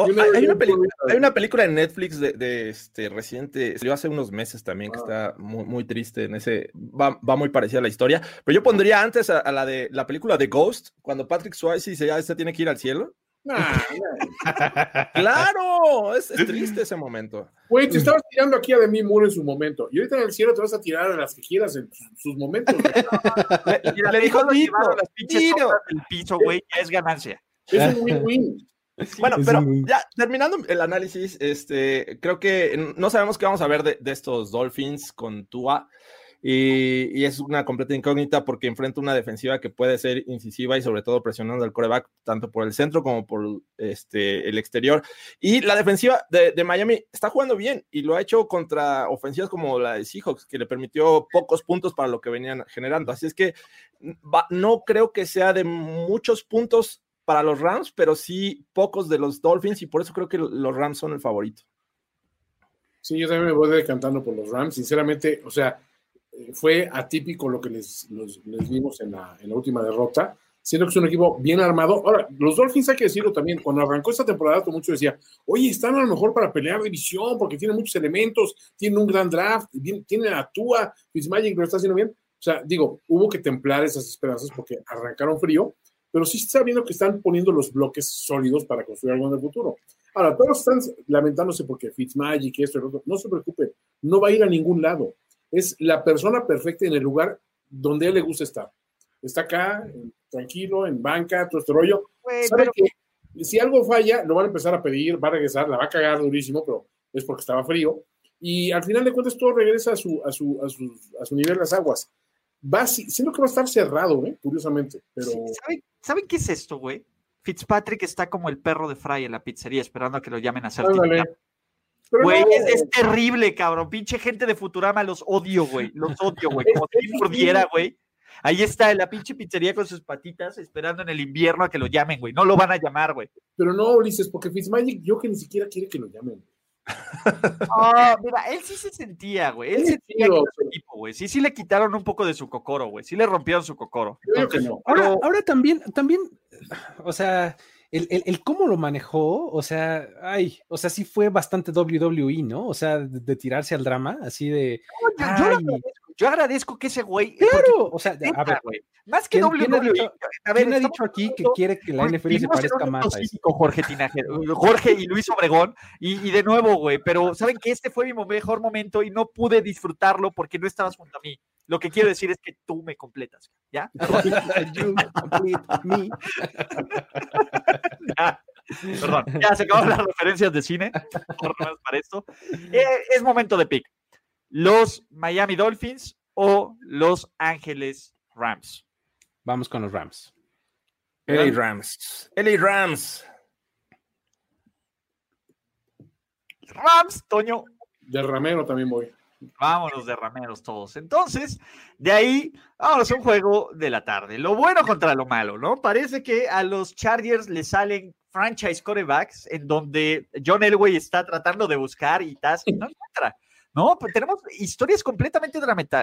Oh, hay, una película, hay, una película, en Netflix de, este reciente, salió hace unos meses también, que ah. está muy, muy triste en ese, va, muy parecida a la historia, pero yo pondría antes a, la de la película de Ghost, cuando Patrick Swayze dice, ya, este tiene que ir al cielo. (laughs) claro, es, triste ese momento. Güey, te estabas tirando aquí a Demi Moore en su momento. Y ahorita en el cielo te vas a tirar a las que quieras en sus momentos. (laughs) le, dijo las pinches el piso, güey, es ganancia. Es un win-win. (laughs) bueno, pero ya terminando el análisis, este, creo que no sabemos qué vamos a ver de, de estos Dolphins con Tua. Y, es una completa incógnita porque enfrenta una defensiva que puede ser incisiva y sobre todo presionando al coreback tanto por el centro como por este, el exterior. Y la defensiva de, Miami está jugando bien y lo ha hecho contra ofensivas como la de Seahawks, que le permitió pocos puntos para lo que venían generando. Así es que no creo que sea de muchos puntos para los Rams, pero sí pocos de los Dolphins y por eso creo que los Rams son el favorito. Sí, yo también me voy decantando por los Rams, sinceramente, o sea, fue atípico lo que les, les vimos en la, en la, última derrota, siendo que es un equipo bien armado. Ahora, los Dolphins hay que decirlo también, cuando arrancó esta temporada, todo mucho decía, oye, están a lo mejor para pelear división, porque tienen muchos elementos, tienen un gran draft, tienen a Tua, Fitzmagic lo está haciendo bien. O sea, digo, hubo que templar esas esperanzas porque arrancaron frío, pero sí está viendo que están poniendo los bloques sólidos para construir algo en el futuro. Ahora, todos están lamentándose porque Fitzmagic esto y lo otro. No se preocupen, no va a ir a ningún lado es la persona perfecta en el lugar donde a él le gusta estar. Está acá, tranquilo, en banca, todo este rollo. Sabe que si algo falla, lo van a empezar a pedir, va a regresar, la va a cagar durísimo, pero es porque estaba frío. Y al final de cuentas todo regresa a su, a su, a su, a su nivel las aguas. Va, siento que va a estar cerrado, ¿eh? curiosamente. Pero... ¿Saben, qué es esto, güey? Fitzpatrick está como el perro de Fry en la pizzería esperando a que lo llamen a hacer Ándale. Güey, no, es, es terrible, cabrón. Pinche gente de Futurama, los odio, güey. Los odio, güey. (laughs) Como si mordiera, güey. Ahí está en la pinche pizzería con sus patitas esperando en el invierno a que lo llamen, güey. No lo van a llamar, güey. pero no, Ulises, porque Fitzmagic yo que ni siquiera quiere que lo llamen. (laughs) Ah, mira, él sí se sentía, güey. Él Sí, sentía tío, que era su equipo, güey. Sí, sí le quitaron un poco de su cocoro, güey. Sí le rompieron su cocoro. Entonces, no. Ahora, pero- ahora también, también, o sea, el, el- el cómo lo manejó, o sea, ay, o sea, sí fue bastante WWE, ¿no? O sea, de, de tirarse al drama, así de, yo, yo yo agradezco que ese güey. porque, claro, o sea, de- a ver, güey, Más que ¿quién- quién ha WWE. dicho- a ver, ¿quién ha dicho aquí que quiere que la NFL se parezca más a eso? Jorge Tinajero, Jorge y Luis Obregón, y, y de nuevo, güey, pero saben que este fue mi mejor momento y no pude disfrutarlo porque no estabas junto a mí. Lo que quiero decir es que tú me completas, ¿ya? (laughs) You complete me. Ya. Perdón, ya se acabaron las referencias de cine. Por menos para esto. Eh, es momento de pick. Los Miami Dolphins o Los Ángeles Rams. Vamos con los Rams. LA Rams. LA Rams. Rams, Toño, De Ramero también voy. Vámonos de rameros todos. Entonces, de ahí, vámonos a un juego de la tarde. Lo bueno contra lo malo, ¿no? Parece que a los Chargers le salen franchise quarterbacks en donde John Elway está tratando de buscar y Taz no encuentra. No, pues tenemos historias completamente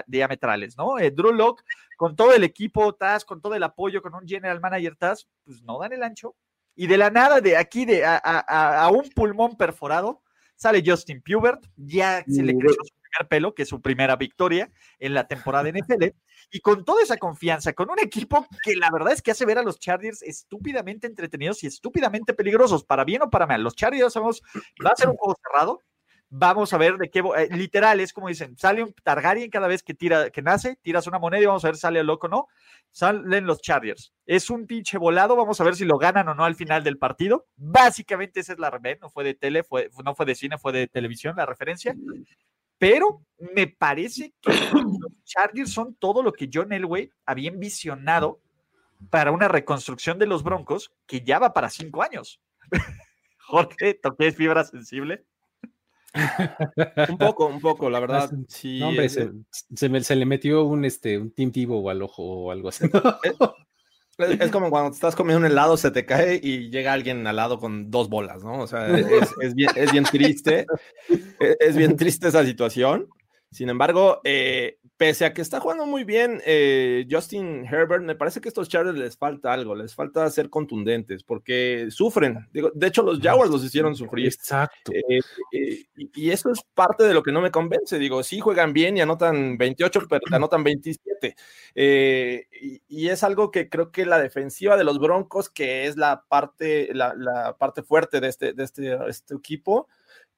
diametrales, ¿no? Eh, Drew Locke con todo el equipo Taz, con todo el apoyo, con un general manager Taz, pues no dan el ancho. Y de la nada, de aquí, de a, a- un pulmón perforado, sale Justin Pubert, ya se le creció su primer pelo, que es su primera victoria en la temporada NFL, y con toda esa confianza, con un equipo que la verdad es que hace ver a los Chargers estúpidamente entretenidos y estúpidamente peligrosos, para bien o para mal. Los Chargers sabemos, va a ser un juego cerrado. Vamos a ver de qué, eh, literal, es como dicen, sale un Targaryen cada vez que tira, que nace, tiras una moneda y vamos a ver si sale loco no. Salen los Chargers. Es un pinche volado, vamos a ver si lo ganan o no al final del partido. Básicamente esa es la referencia, no fue de tele, fue, no fue de cine, fue de televisión la referencia. Pero me parece que los Chargers son todo lo que John Elway había envisionado para una reconstrucción de los Broncos que ya va para cinco años. (laughs) Jorge, ¿toqué fibra sensible? Un poco, un poco, la verdad. Sí, No, hombre, es- se, se me- se le metió un, este, un al ojo o algo así. Es, es como cuando te estás comiendo un helado, se te cae y llega alguien al lado con dos bolas, ¿no? O sea, es, es bien, es bien triste. Es, es bien triste esa situación. Sin embargo, eh, pese a que está jugando muy bien eh, Justin Herbert, me parece que a estos Chargers les falta algo, les falta ser contundentes porque sufren. Digo, de hecho, los Jaguars los hicieron sufrir. Exacto. Eh, eh, y, eso es parte de lo que no me convence. Digo, sí juegan bien y anotan 28, pero anotan 27. Eh, y, y es algo que creo que la defensiva de los Broncos, que es la parte, la, la parte fuerte de este, de este, este equipo,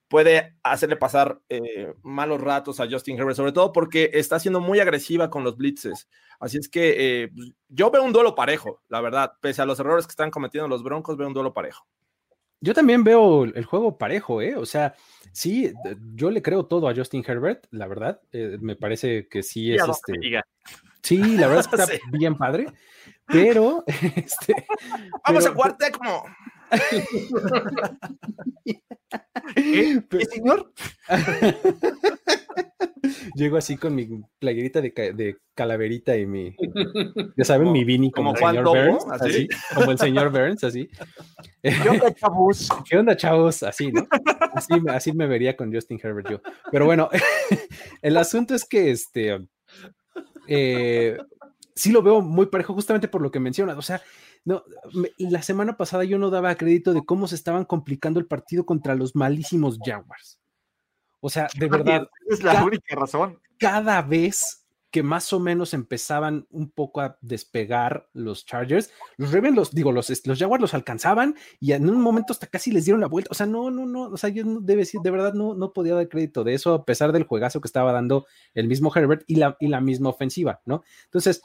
puede hacerle pasar eh, malos ratos a Justin Herbert, sobre todo porque está siendo muy agresiva con los blitzes. Así es que eh, pues, yo veo un duelo parejo, la verdad. Pese a los errores que están cometiendo los Broncos, veo un duelo parejo. Yo también veo el juego parejo, ¿eh? O sea, sí, yo le creo todo a Justin Herbert, la verdad. eh, me parece que sí es Ya, este. Sí, la verdad es que (laughs) está Sí. bien padre, pero (laughs) este. Vamos pero- a jugar Tecmo. ¿Qué, pero- ¿Qué, señor? (laughs) Llego así con mi playerita de, ca- de calaverita y mi, ya saben, Como- mi Vini como como, el señor Burns, así. así, como el señor Burns, así. ¿Qué onda, chavos? (laughs) ¿Qué onda, chavos? Así, ¿no? Así, me- así me vería con Justin Herbert yo. Pero bueno, (laughs) el asunto es que este eh, sí lo veo muy parejo, justamente por lo que mencionas. O sea, no, me- la semana pasada yo no daba crédito de cómo se estaban complicando el partido contra los malísimos Jaguars. O sea, de verdad, Es la Ca- única razón. cada vez que más o menos empezaban un poco a despegar los Chargers, los Ravens, los digo, los, los Jaguars los alcanzaban y en un momento hasta casi les dieron la vuelta. O sea, no, no, no, o sea, yo no debe decir, de verdad no, no podía dar crédito de eso, a pesar del juegazo que estaba dando el mismo Herbert y la, y la misma ofensiva, ¿no? Entonces,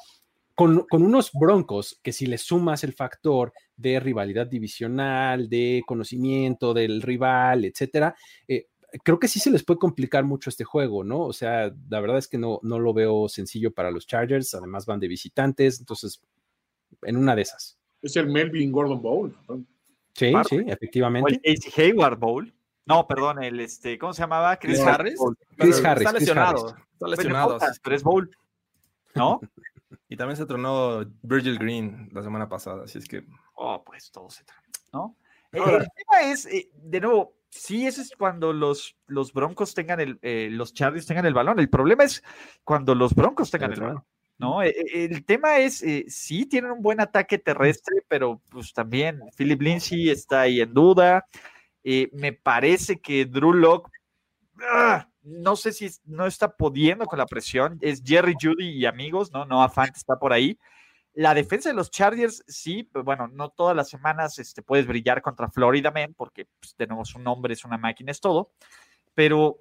con, con unos broncos que si le sumas el factor de rivalidad divisional, de conocimiento del rival, etcétera, eh, creo que sí se les puede complicar mucho este juego, ¿no? O sea, la verdad es que no, no lo veo sencillo para los Chargers, además van de visitantes, entonces, en una de esas. Es el Melvin Gordon Bowl. Sí, sí, efectivamente. O el Hayward Bowl. No, perdón, el este, ¿cómo se llamaba? Chris Harris. Chris Harris. Está lesionado. Harris. Está lesionado. Pero, pero es Bowl. ¿No? (laughs) y también se tronó Virgil Green la semana pasada, así es que. Oh, pues todo se tronó, ¿no? El, (laughs) el tema es, eh, de nuevo, sí, ese es cuando los, los Broncos tengan el, eh, los Chargers tengan el balón. El problema es cuando los Broncos tengan el balón. ¿no? El, el tema es, eh, sí tienen un buen ataque terrestre, pero pues también Philip Lindsay está ahí en duda. Eh, me parece que Drew Lock, ¡ah! No sé si no está pudiendo con la presión. Es Jerry Judy y amigos, ¿no? No Fant está por ahí. La defensa de los Chargers, sí, pero bueno, no todas las semanas este, puedes brillar contra Florida Man, porque pues, tenemos un nombre, es una máquina, es todo. Pero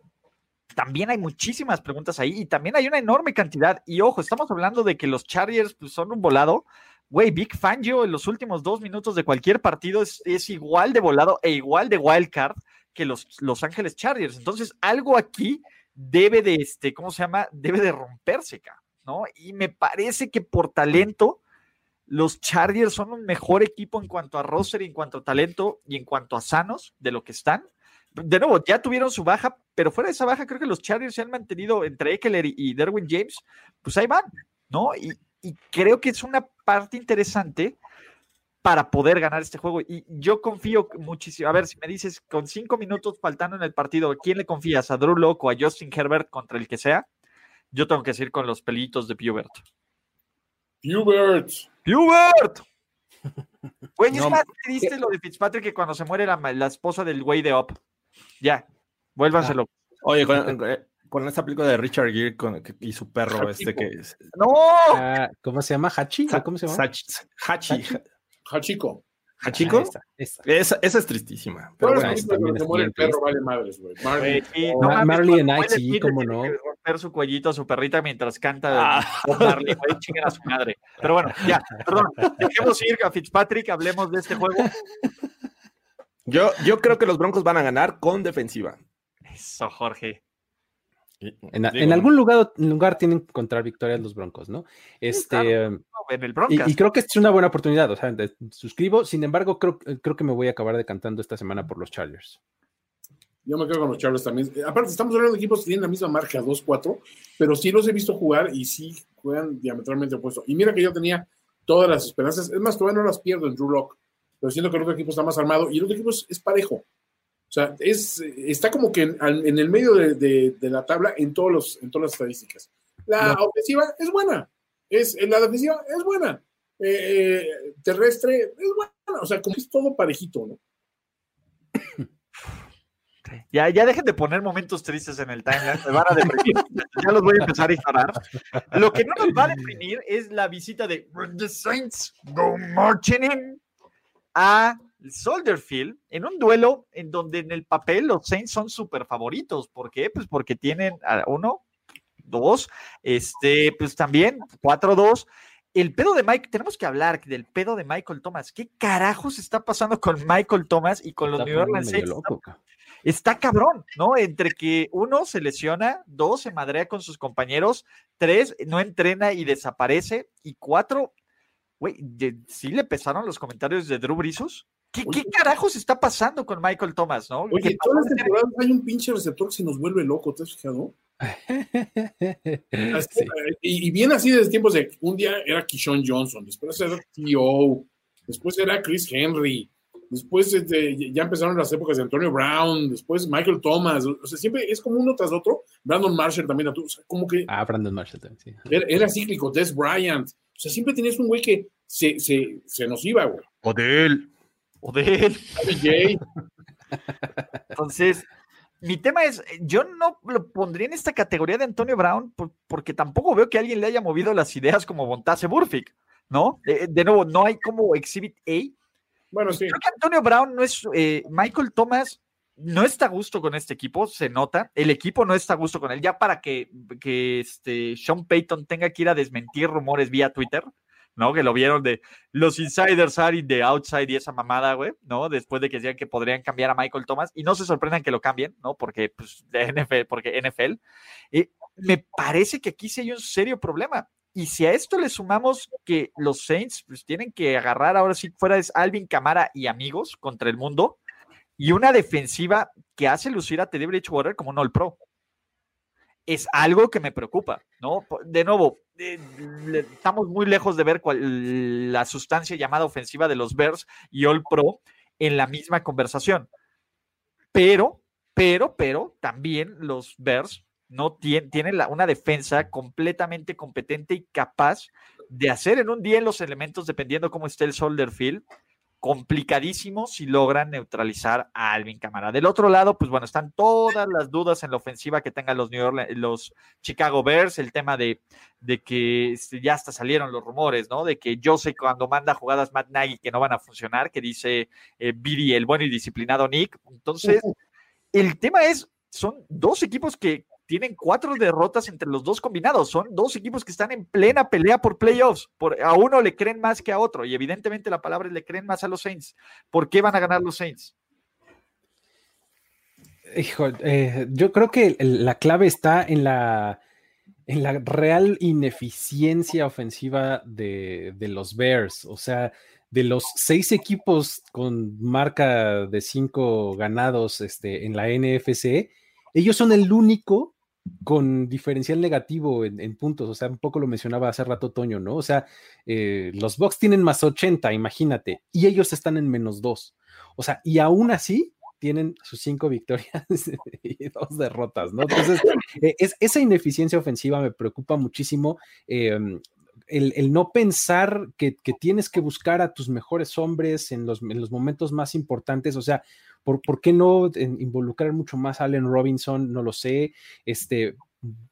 también hay muchísimas preguntas ahí y también hay una enorme cantidad. Y ojo, estamos hablando de que los Chargers pues, son un volado. Güey, Big Fangio en los últimos dos minutos de cualquier partido es, es igual de volado e igual de wild card que los Los Ángeles Chargers. Entonces, algo aquí debe de, este, ¿cómo se llama? Debe de romperse, ¿no? Y me parece que por talento, los Chargers son un mejor equipo en cuanto a roster, en cuanto a talento y en cuanto a sanos de lo que están. De nuevo, ya tuvieron su baja, pero fuera de esa baja, creo que los Chargers se han mantenido entre Eckler y Derwin James, pues ahí van, ¿no? Y, y creo que es una parte interesante para poder ganar este juego. Y yo confío muchísimo. A ver, si me dices, con cinco minutos faltando en el partido, ¿quién le confías? ¿A Drew Locke o a Justin Herbert contra el que sea? Yo tengo que decir con los pelitos de Pubert. Hubert. ¡Hubert! (laughs) Güey, es más triste lo de Fitzpatrick que cuando se muere la, la esposa del güey de Up. Ya, vuélvanselo. Oye, con, con esta película de Richard Gere con, y su perro, este que es. ¡No! Ah, ¿Cómo se llama? ¿Hachi? ¿O ¿Cómo se llama? Hachi. Hachi. Hachiko. ¿Hachiko? Ah, esa, esa. Esa, esa es tristísima. Pero bueno, películas también es muere el perro vale madres, güey. Marley. Sí, Oh, no mames, Marley cuando and I, Will sí, cómo no. romper su cuellito a su perrita mientras canta Bob Marley, güey, chinguen a su madre. Pero bueno, ya, perdón, dejemos ir a Fitzpatrick, hablemos de este juego. yo, yo creo que los Broncos van a ganar con defensiva. Eso, Jorge. En, Digo, en algún lugar, lugar tienen que encontrar victorias los Broncos, ¿no? Este, claro. No, en el y, creo que esta es una buena oportunidad, o sea, suscribo, sin embargo, creo, creo que me voy a acabar decantando esta semana por los Chargers. Yo me quedo con los Chargers también. Eh, Aparte, estamos hablando de equipos que tienen la misma marca, 2-4, pero sí los he visto jugar y sí juegan diametralmente opuesto. Y mira que yo tenía todas las esperanzas. Es más, todavía no las pierdo en Drew Lock, pero siento que el otro equipo está más armado y el otro equipo es, es parejo. O sea, es, está como que en, el medio de, de- de la tabla en, todos los, en todas las estadísticas. La ofensiva es buena, es, la defensiva es buena, eh, eh, terrestre es buena, o sea, como es todo parejito, ¿no? Ya, ya dejen de poner momentos tristes en el timeline, me van a deprimir. (laughs) ya los voy a empezar a ignorar. Lo que no nos va a deprimir es la visita de The Saints go marching in a Soldier Field en un duelo en donde en el papel los Saints son súper favoritos. ¿Por qué? Pues porque tienen a uno, dos, este, pues también 4-2. El pedo de Mike, tenemos que hablar del pedo de Michael Thomas. ¿Qué carajos está pasando con Michael Thomas y con los Está New Orleans Saints? está cabrón, ¿no? Entre que uno se lesiona, dos se madrea con sus compañeros, tres no entrena y desaparece, y cuatro, güey, ¿sí le pesaron los comentarios de Drew Brizos? ¿Qué, qué carajos está pasando con Michael Thomas, no? Oye, todas las de temporadas hay un pinche receptor que se nos vuelve loco, ¿te has fijado? (laughs) Así, Sí. eh, y, y bien así desde tiempos de un día era Kishon Johnson, después era T.O., después era Chris Henry, después este, ya empezaron las épocas de Antonio Brown, después Michael Thomas, o sea, siempre es como uno tras otro, Brandon Marshall también, o sea, como que Ah, Brandon Marshall también, sí. era, era cíclico, Des Bryant, o sea, siempre tenías un güey que se, se, se nos iba, güey. Odell. O de él. (laughs) Jay, Entonces, mi tema es, yo no lo pondría en esta categoría de Antonio Brown por- porque tampoco veo que alguien le haya movido las ideas como Montase Burfict, ¿no? Eh, de nuevo, no hay como Exhibit A, bueno, sí, Creo que Antonio Brown no es. eh, Michael Thomas no está a gusto con este equipo, se nota. El equipo no está a gusto con él. Ya para que, que este Sean Payton tenga que ir a desmentir rumores vía Twitter, ¿no? Que lo vieron de los insiders are in the outside y esa mamada, güey, ¿no? Después de que decían que podrían cambiar a Michael Thomas y no se sorprendan que lo cambien, ¿no? Porque, pues, de NFL, porque NFL. Eh, me parece que aquí sí hay un serio problema. Y si a esto le sumamos que los Saints pues, tienen que agarrar ahora sí fuera es Alvin Camara y amigos contra el mundo, y una defensiva que hace lucir a Teddy Bridgewater como un All Pro. Es algo que me preocupa, ¿no? De nuevo, estamos muy lejos de ver la sustancia llamada ofensiva de los Bears y All Pro en la misma conversación. Pero, pero, pero, también los Bears no tienen, una defensa completamente competente y capaz de hacer en un día los elementos dependiendo cómo esté el Soldier Field complicadísimo si logran neutralizar a Alvin Camara. Del otro lado, pues bueno, están todas las dudas en la ofensiva que tengan los New Orleans, los Chicago Bears, el tema de, de que este, ya hasta salieron los rumores, ¿no? De que yo sé cuando manda jugadas Matt Nagy que no van a funcionar, que dice eh, Biri, el bueno y disciplinado Nick. Entonces, el tema es, son dos equipos que tienen cuatro derrotas entre los dos combinados. Son dos equipos que están en plena pelea por playoffs. Por, a uno le creen más que a otro. Y evidentemente la palabra es le creen más a los Saints. ¿Por qué van a ganar los Saints? Hijo, eh, yo creo que la clave está en la, en la real ineficiencia ofensiva de, de los Bears. O sea, de los seis equipos con marca de cinco ganados este, en la NFC, ellos son el único con diferencial negativo en, puntos, o sea, un poco lo mencionaba hace rato Toño, ¿no? O sea, eh, los Bucks tienen más 80, imagínate, y ellos están en menos 2. O sea, y aún así tienen sus cinco victorias (laughs) y dos derrotas, ¿no? Entonces, eh, es, esa ineficiencia ofensiva me preocupa muchísimo. Em, el, no pensar que, tienes que buscar a tus mejores hombres en los, en los momentos más importantes, o sea, ¿Por, qué no involucrar mucho más a Allen Robinson? No lo sé. Este,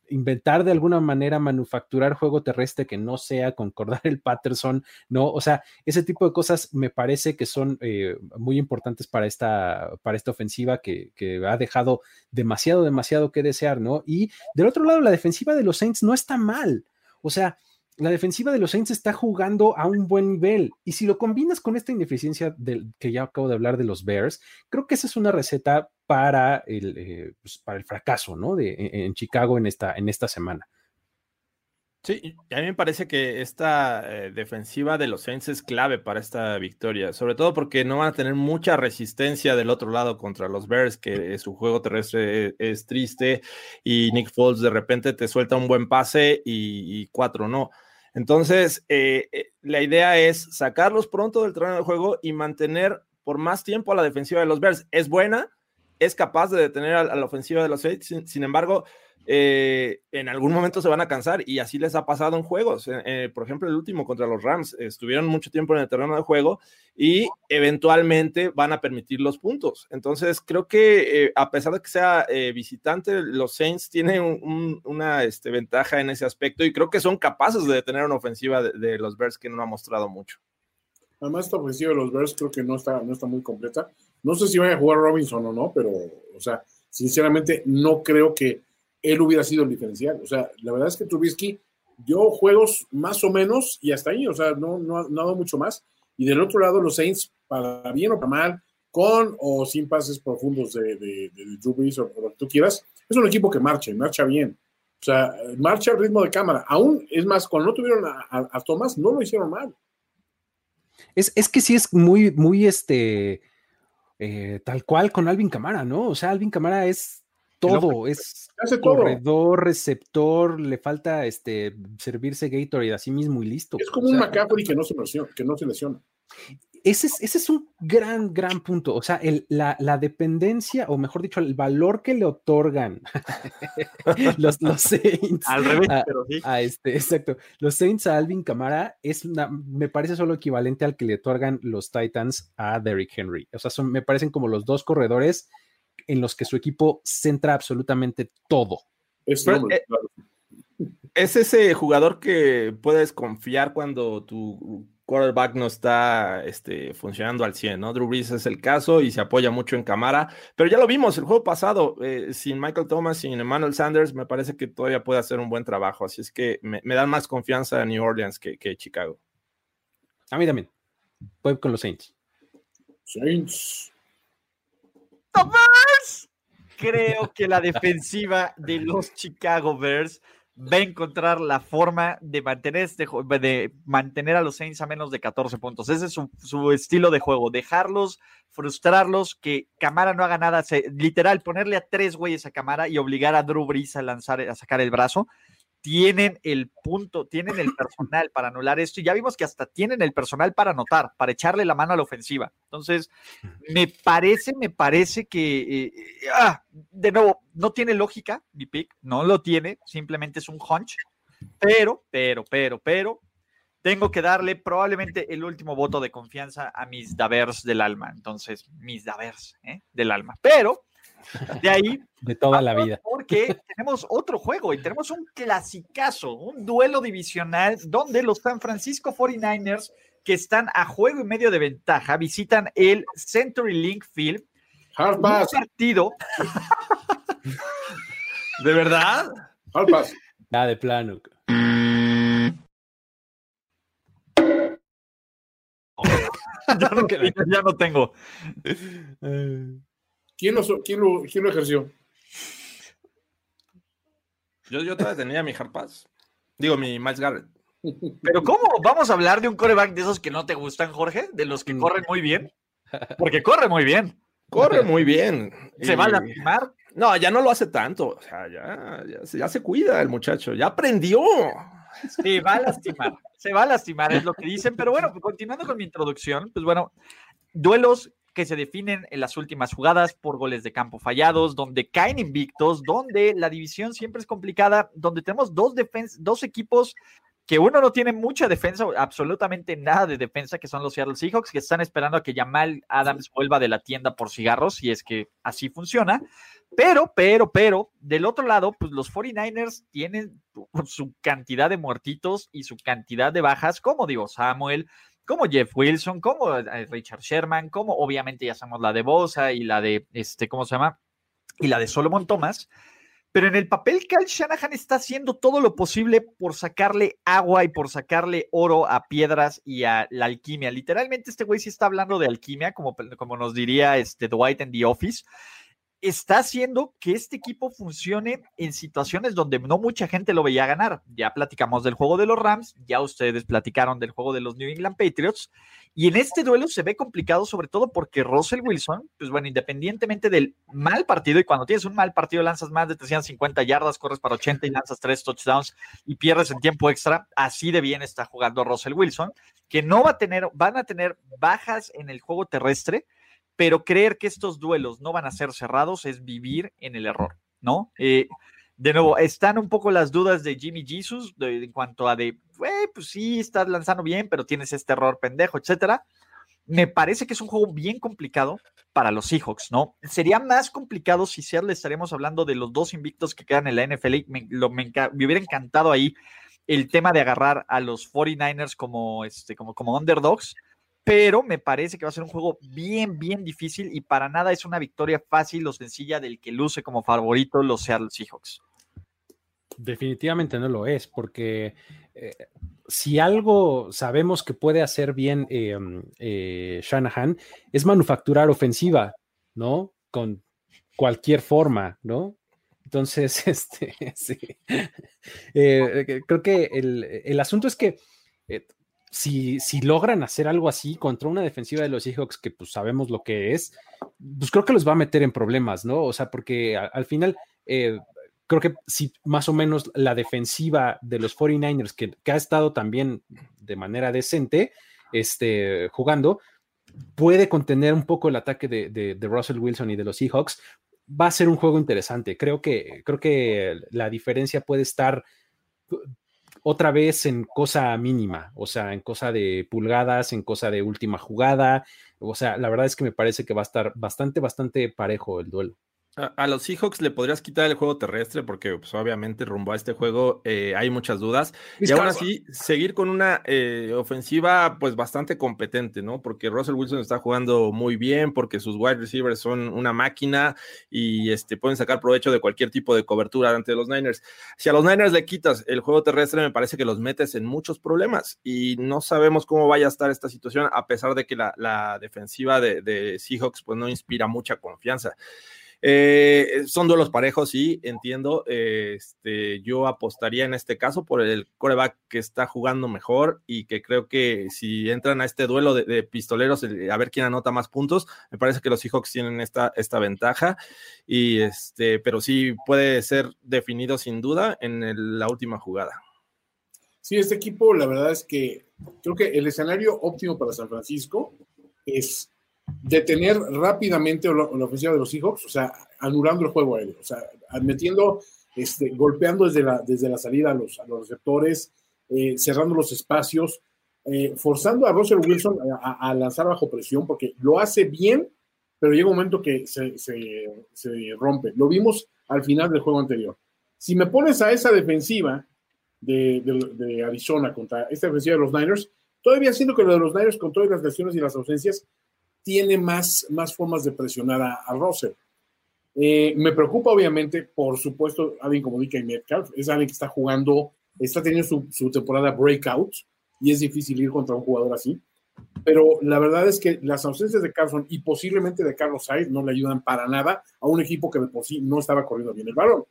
inventar de alguna manera manufacturar juego terrestre que no sea concordar el Patterson, ¿no? O sea, ese tipo de cosas me parece que son eh, muy importantes para esta, para esta ofensiva que, que, ha dejado demasiado, demasiado que desear, ¿no? Y del otro lado, la defensiva de los Saints no está mal. O sea, la defensiva de los Saints está jugando a un buen nivel. Y si lo combinas con esta ineficiencia del, que ya acabo de hablar de los Bears, creo que esa es una receta para el, eh, pues, para el fracaso, ¿no? De, en, Chicago en esta, en esta semana. Sí, a mí me parece que esta eh, defensiva de los Saints es clave para esta victoria, sobre todo porque no van a tener mucha resistencia del otro lado contra los Bears, que su juego terrestre es, triste y Nick Foles de repente te suelta un buen pase y cuatro no. Entonces, eh, eh, la idea es sacarlos pronto del terreno de juego y mantener por más tiempo a la defensiva de los Bears. Es buena, es capaz de detener a, la ofensiva de los Saints, sin embargo, eh, en algún momento se van a cansar y así les ha pasado en juegos. Eh, eh, por ejemplo, el último contra los Rams, estuvieron mucho tiempo en el terreno de juego y eventualmente van a permitir los puntos. Entonces, creo que a pesar de que sea visitante, los Saints tienen una este, ventaja en ese aspecto y creo que son capaces de detener una ofensiva de, los Bears que no ha mostrado mucho. Además, esta ofensiva de los Bears creo que no está, no está muy completa. No sé si vaya a jugar Robinson o no, pero, o sea, sinceramente no creo que él hubiera sido el diferencial. O sea, la verdad es que Trubisky dio juegos más o menos y hasta ahí, o sea, no, no, ha dado mucho más. Y del otro lado, los Saints, para bien o para mal, con o sin pases profundos de, de, Brees o, lo que tú quieras, es un equipo que marcha y marcha bien. O sea, marcha al ritmo de cámara. Aún, es más, cuando no tuvieron a, Thomas, no lo hicieron mal. Es, es, que sí es muy, muy este, eh, tal cual con Alvin Camara, ¿no? O sea, Alvin Camara es todo, es corredor, receptor, le falta este servirse Gatorade a sí mismo y listo. Es como un McCaffrey que no se lesiona, que no se lesiona. Ese es, ese es un gran, gran punto. O sea, el, la, la, dependencia, o mejor dicho, el valor que le otorgan (laughs) los, los, Saints. Al revés, pero sí. A este, exacto. Los Saints a Alvin Camara es una, me parece solo equivalente al que le otorgan los Titans a Derrick Henry. O sea, son, me parecen como los dos corredores en los que su equipo centra absolutamente todo. Es, eh, es ese jugador que puedes confiar cuando tu quarterback no está este, funcionando al 100, ¿no? Drew Brees es el caso y se apoya mucho en cámara, pero ya lo vimos el juego pasado, eh, sin Michael Thomas, sin Emmanuel Sanders, me parece que todavía puede hacer un buen trabajo, así es que me, dan más confianza en New Orleans que, que, Chicago. A mí también, voy con los Saints. Saints. Bears. Creo que la defensiva de los Chicago Bears va a encontrar la forma de mantener, este, de mantener a los Saints a menos de 14 puntos. Ese es su, estilo de juego, dejarlos, frustrarlos, que Camara no haga nada, literal, ponerle a tres güeyes a Camara y obligar a Drew Brees a lanzar, a sacar el brazo tienen el punto, tienen el (laughs) personal para anular esto y ya vimos que hasta tienen el personal para anotar, para echarle la mano a la ofensiva. Entonces, me parece, me parece que, eh, ah, de nuevo, no tiene lógica mi pick, no lo tiene, simplemente es un hunch, pero, pero, pero, pero, tengo que darle probablemente el último voto de confianza a mis Davers del alma. Entonces, mis Davers ¿eh? del alma. Pero de ahí. De toda la vida. Porque tenemos otro juego y tenemos un clasicazo, un duelo divisional donde los San Francisco 49ers, que están a juego y medio de ventaja, visitan el Century Link Field. Un partido. (laughs) ¿De verdad? Nada de plano. (laughs) ya, no, ya no tengo. (laughs) ¿Quién lo, quién lo, quién lo ejerció? Yo, yo todavía tenía mi Harpaz. Digo, mi Miles Garrett. (laughs) Pero ¿cómo? ¿Vamos a hablar de un coreback de esos que no te gustan, Jorge? ¿De los que mm. corren muy bien? Porque corre muy bien. Corre (laughs) muy bien. ¿Se va a lastimar? No, ya no lo hace tanto. O sea, ya, ya, se cuida el muchacho. Ya aprendió. Se va a lastimar. Se va a lastimar, es lo que dicen. Pero bueno, continuando con mi introducción, pues bueno, duelos que se definen en las últimas jugadas por goles de campo fallados, donde caen invictos, donde la división siempre es complicada, donde tenemos dos, dos equipos que uno no tiene mucha defensa, absolutamente nada de defensa, que son los Seattle Seahawks, que están esperando a que Jamal Adams vuelva de la tienda por cigarros, si es que así funciona. Pero, pero, pero, del otro lado, pues los 49ers tienen su cantidad de muertitos y su cantidad de bajas, como digo, Samuel, como Jeff Wilson, como eh, Richard Sherman, como obviamente ya sabemos la de Bosa y la de, este, ¿cómo se llama? Y la de Solomon Thomas. Pero en el papel, Kyle Shanahan está haciendo todo lo posible por sacarle agua y por sacarle oro a piedras y a la alquimia. Literalmente, este güey sí está hablando de alquimia, como, como nos diría este Dwight en The Office está haciendo que este equipo funcione en situaciones donde no mucha gente lo veía ganar. Ya platicamos del juego de los Rams, ya ustedes platicaron del juego de los New England Patriots, y en este duelo se ve complicado sobre todo porque Russell Wilson, pues bueno, independientemente del mal partido, y cuando tienes un mal partido lanzas más de 350 yardas, corres para 80 y lanzas tres touchdowns y pierdes en tiempo extra, así de bien está jugando Russell Wilson, que no va a tener, van a tener bajas en el juego terrestre, pero creer que estos duelos no van a ser cerrados es vivir en el error, ¿no? Eh, de nuevo, están un poco las dudas de Jimmy Jesus en cuanto a de, pues sí, estás lanzando bien, pero tienes este error pendejo, etcétera. Me parece que es un juego bien complicado para los Seahawks, ¿no? Sería más complicado si le estaríamos hablando de los dos invictos que quedan en la NFL. Me, me, hubiera encantado ahí el tema de agarrar a los 49ers como, este, como, como underdogs pero me parece que va a ser un juego bien, bien difícil y para nada es una victoria fácil o sencilla del que luce como favorito los Seattle Seahawks. Definitivamente no lo es, porque eh, si algo sabemos que puede hacer bien eh, eh, Shanahan es manufacturar ofensiva, ¿no? Con cualquier forma, ¿no? Entonces, (laughs) este, sí. creo que el, el, asunto es que si, si, logran hacer algo así contra una defensiva de los Seahawks que pues sabemos lo que es, pues creo que los va a meter en problemas, ¿no? O sea, porque al final eh, creo que si más o menos la defensiva de los 49ers, que, ha estado también de manera decente este, jugando, puede contener un poco el ataque de, de, Russell Wilson y de los Seahawks, va a ser un juego interesante. Creo que, creo que la diferencia puede estar otra vez en cosa mínima, o sea, en cosa de pulgadas, en cosa de última jugada. O sea, la verdad es que me parece que va a estar bastante, bastante parejo el duelo. A, los Seahawks le podrías quitar el juego terrestre porque pues, obviamente rumbo a este juego eh, hay muchas dudas. y aún así, seguir con una eh, ofensiva pues bastante competente, ¿no? Porque Russell Wilson está jugando muy bien, porque sus wide receivers son una máquina y este, pueden sacar provecho de cualquier tipo de cobertura ante los Niners. Si a los Niners le quitas el juego terrestre, me parece que los metes en muchos problemas y no sabemos cómo vaya a estar esta situación a pesar de que la, defensiva de, de Seahawks pues no inspira mucha confianza. Eh, son duelos parejos, sí, entiendo. este, yo apostaría en este caso por el coreback que está jugando mejor y que creo que si entran a este duelo de, pistoleros, a ver quién anota más puntos, me parece que los Seahawks tienen esta, esta ventaja. Y este, pero sí puede ser definido sin duda en la última jugada. Sí, este equipo, la verdad es que creo que el escenario óptimo para San Francisco es detener rápidamente la, ofensiva de los Seahawks, o sea, anulando el juego aéreo, o sea, metiendo, este, golpeando desde la, desde la salida a los, a los receptores, eh, cerrando los espacios, eh, forzando a Russell Wilson a, lanzar bajo presión, porque lo hace bien, pero llega un momento que se, se rompe. Lo vimos al final del juego anterior. Si me pones a esa defensiva de, Arizona contra esta defensiva de los Niners, todavía siento que lo de los Niners con todas las lesiones y las ausencias tiene más, más formas de presionar a, a Russell. Eh, me preocupa obviamente, por supuesto, alguien como DK Metcalf, es alguien que está jugando, está teniendo su, su temporada breakout y es difícil ir contra un jugador así. Pero la verdad es que las ausencias de Carson y posiblemente de Carlos Sainz no le ayudan para nada a un equipo que de por sí no estaba corriendo bien el balón.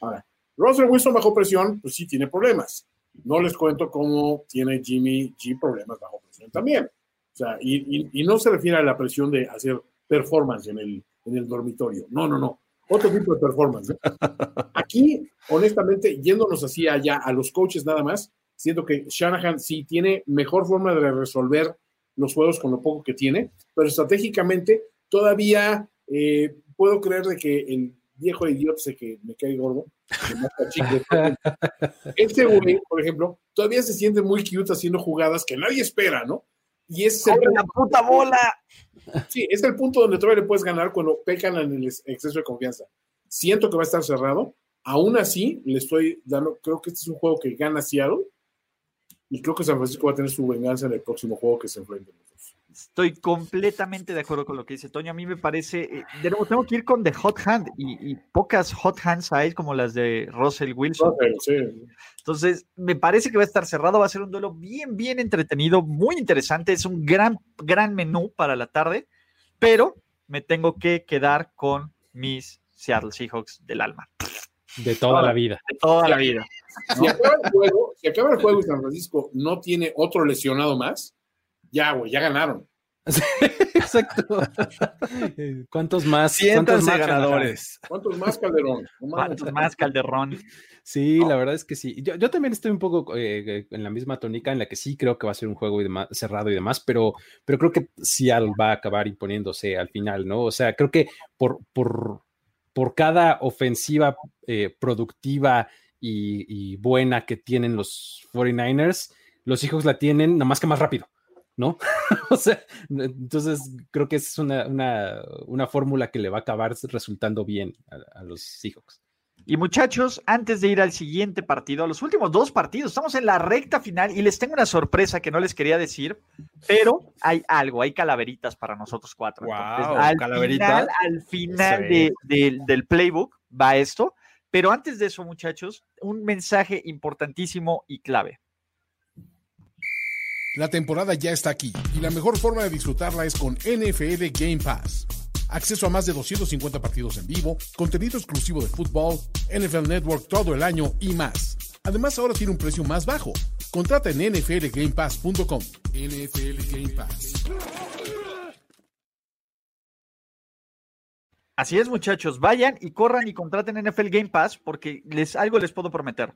Ahora, Russell Wilson bajo presión, pues sí tiene problemas. No les cuento cómo tiene Jimmy G problemas bajo presión también. O sea, y, no se refiere a la presión de hacer performance en el, en el dormitorio. No, no, no. Otro tipo de performance. ¿eh? (laughs) Aquí, honestamente, yéndonos así allá a los coaches nada más, siento que Shanahan sí tiene mejor forma de resolver los juegos con lo poco que tiene, pero estratégicamente todavía eh, puedo creer de que el viejo idiota sé que me cae gordo, (laughs) este güey, por ejemplo, todavía se siente muy cute haciendo jugadas que nadie espera, ¿no? Y es el la puta bola! Sí, es el punto donde todavía le puedes ganar cuando pecan en el exceso de confianza. Siento que va a estar cerrado. Aún así, le estoy dando, creo que este es un juego que gana Seattle. Y creo que San Francisco va a tener su venganza en el próximo juego que se enfrenten. Estoy completamente de acuerdo con lo que dice Toño. A mí me parece, eh, de nuevo, tengo que ir con The Hot Hand y, pocas Hot Hands hay como las de Russell Wilson. Entonces, me parece que va a estar cerrado, va a ser un duelo bien, bien entretenido, muy interesante. Es un gran, gran menú para la tarde, pero me tengo que quedar con mis Seattle Seahawks del alma. De toda la vida. De toda la vida. Si, acaba el juego, si acaba el juego y San Francisco no tiene otro lesionado más, ya, güey, ya ganaron. (laughs) Exacto. ¿Cuántos más? ¿Cuántos más ganadores? ¿Cuántos más Calderón? ¿Cuántos más Calderón? Sí, la verdad es que sí. Yo, también estoy un poco eh, en la misma tónica en la que sí creo que va a ser un juego cerrado y demás, pero, pero creo que Seattle va a acabar imponiéndose al final, ¿no? O sea, creo que por, por, por cada ofensiva eh, productiva y, y buena que tienen los 49ers, los hijos la tienen nada más que más rápido. ¿No? (laughs) o sea, entonces creo que es una, una, fórmula que le va a acabar resultando bien a, los Seahawks. Y muchachos, antes de ir al siguiente partido, a los últimos dos partidos, estamos en la recta final y les tengo una sorpresa que no les quería decir, pero hay algo, hay calaveritas para nosotros cuatro. al final, al final del playbook va esto, pero antes de eso, muchachos, un mensaje importantísimo y clave. La temporada ya está aquí y la mejor forma de disfrutarla es con NFL Game Pass. Acceso a más de 250 partidos en vivo, contenido exclusivo de fútbol, NFL Network todo el año y más. Además ahora tiene un precio más bajo. Contrata en nflgamepass.com. NFL Game Pass. Así es, muchachos, vayan y corran y contraten NFL Game Pass porque les algo les puedo prometer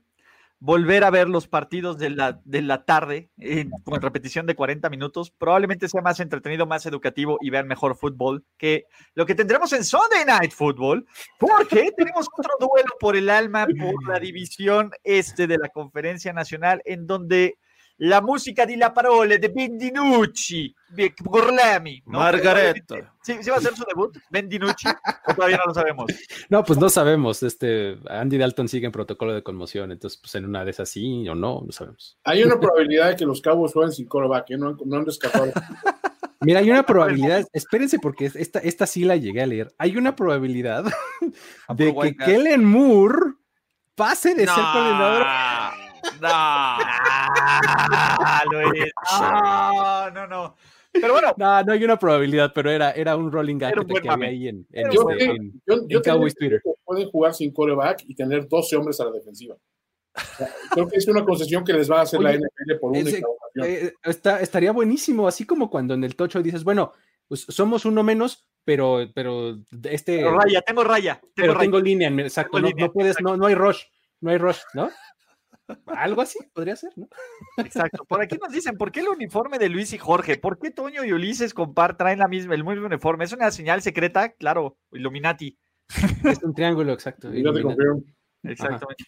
volver a ver los partidos de la, de la tarde en, con repetición de 40 minutos. Probablemente sea más entretenido, más educativo y vean mejor fútbol que lo que tendremos en Sunday Night Football, porque (laughs) tenemos otro duelo por el alma por la división este de la Conferencia Nacional, en donde la música di la parole de Bendinucci, de Gorlami. ¿no? Margaretto. ¿Sí, ¿Sí, va a ser su debut? ¿Bendinucci? ¿O todavía no lo sabemos? (laughs) No, pues no sabemos. Este, Andy Dalton sigue en protocolo de conmoción, entonces, pues en una de esas sí o no, no sabemos. Hay una probabilidad de que los cabos jueguen sin coreback, ¿eh? no, no han rescatado. (laughs) Mira, hay una probabilidad, espérense porque esta, esta sí la llegué a leer. Hay una probabilidad (laughs) de que Kellen Moore pase de ser coordinador no, no, no, no. Pero bueno. No, no hay una probabilidad, pero era, era un rolling gag que había ahí en, en, Yo, este- yo, en- yo, en yo Cowboys creo Twitter. que pueden jugar sin coreback y tener 12 hombres a la defensiva. Creo que es una concesión que les va a hacer la Oye, NFL por ocasión. Eh, está, estaría buenísimo, así como cuando en el tocho dices, bueno, pues somos uno menos, pero, pero este, Pero raya, tengo raya. Tengo pero raya. tengo línea, exacto, Tengo no, línea, no puedes, no, no hay rush, no hay rush, ¿no? Algo así podría ser, ¿no? Exacto. Por aquí nos dicen, ¿por qué el uniforme de Luis y Jorge? ¿Por qué Toño y Ulises compar traen la misma, el mismo uniforme? ¿Es una señal secreta? Claro, Illuminati. Es un triángulo, exacto. Te. Exactamente.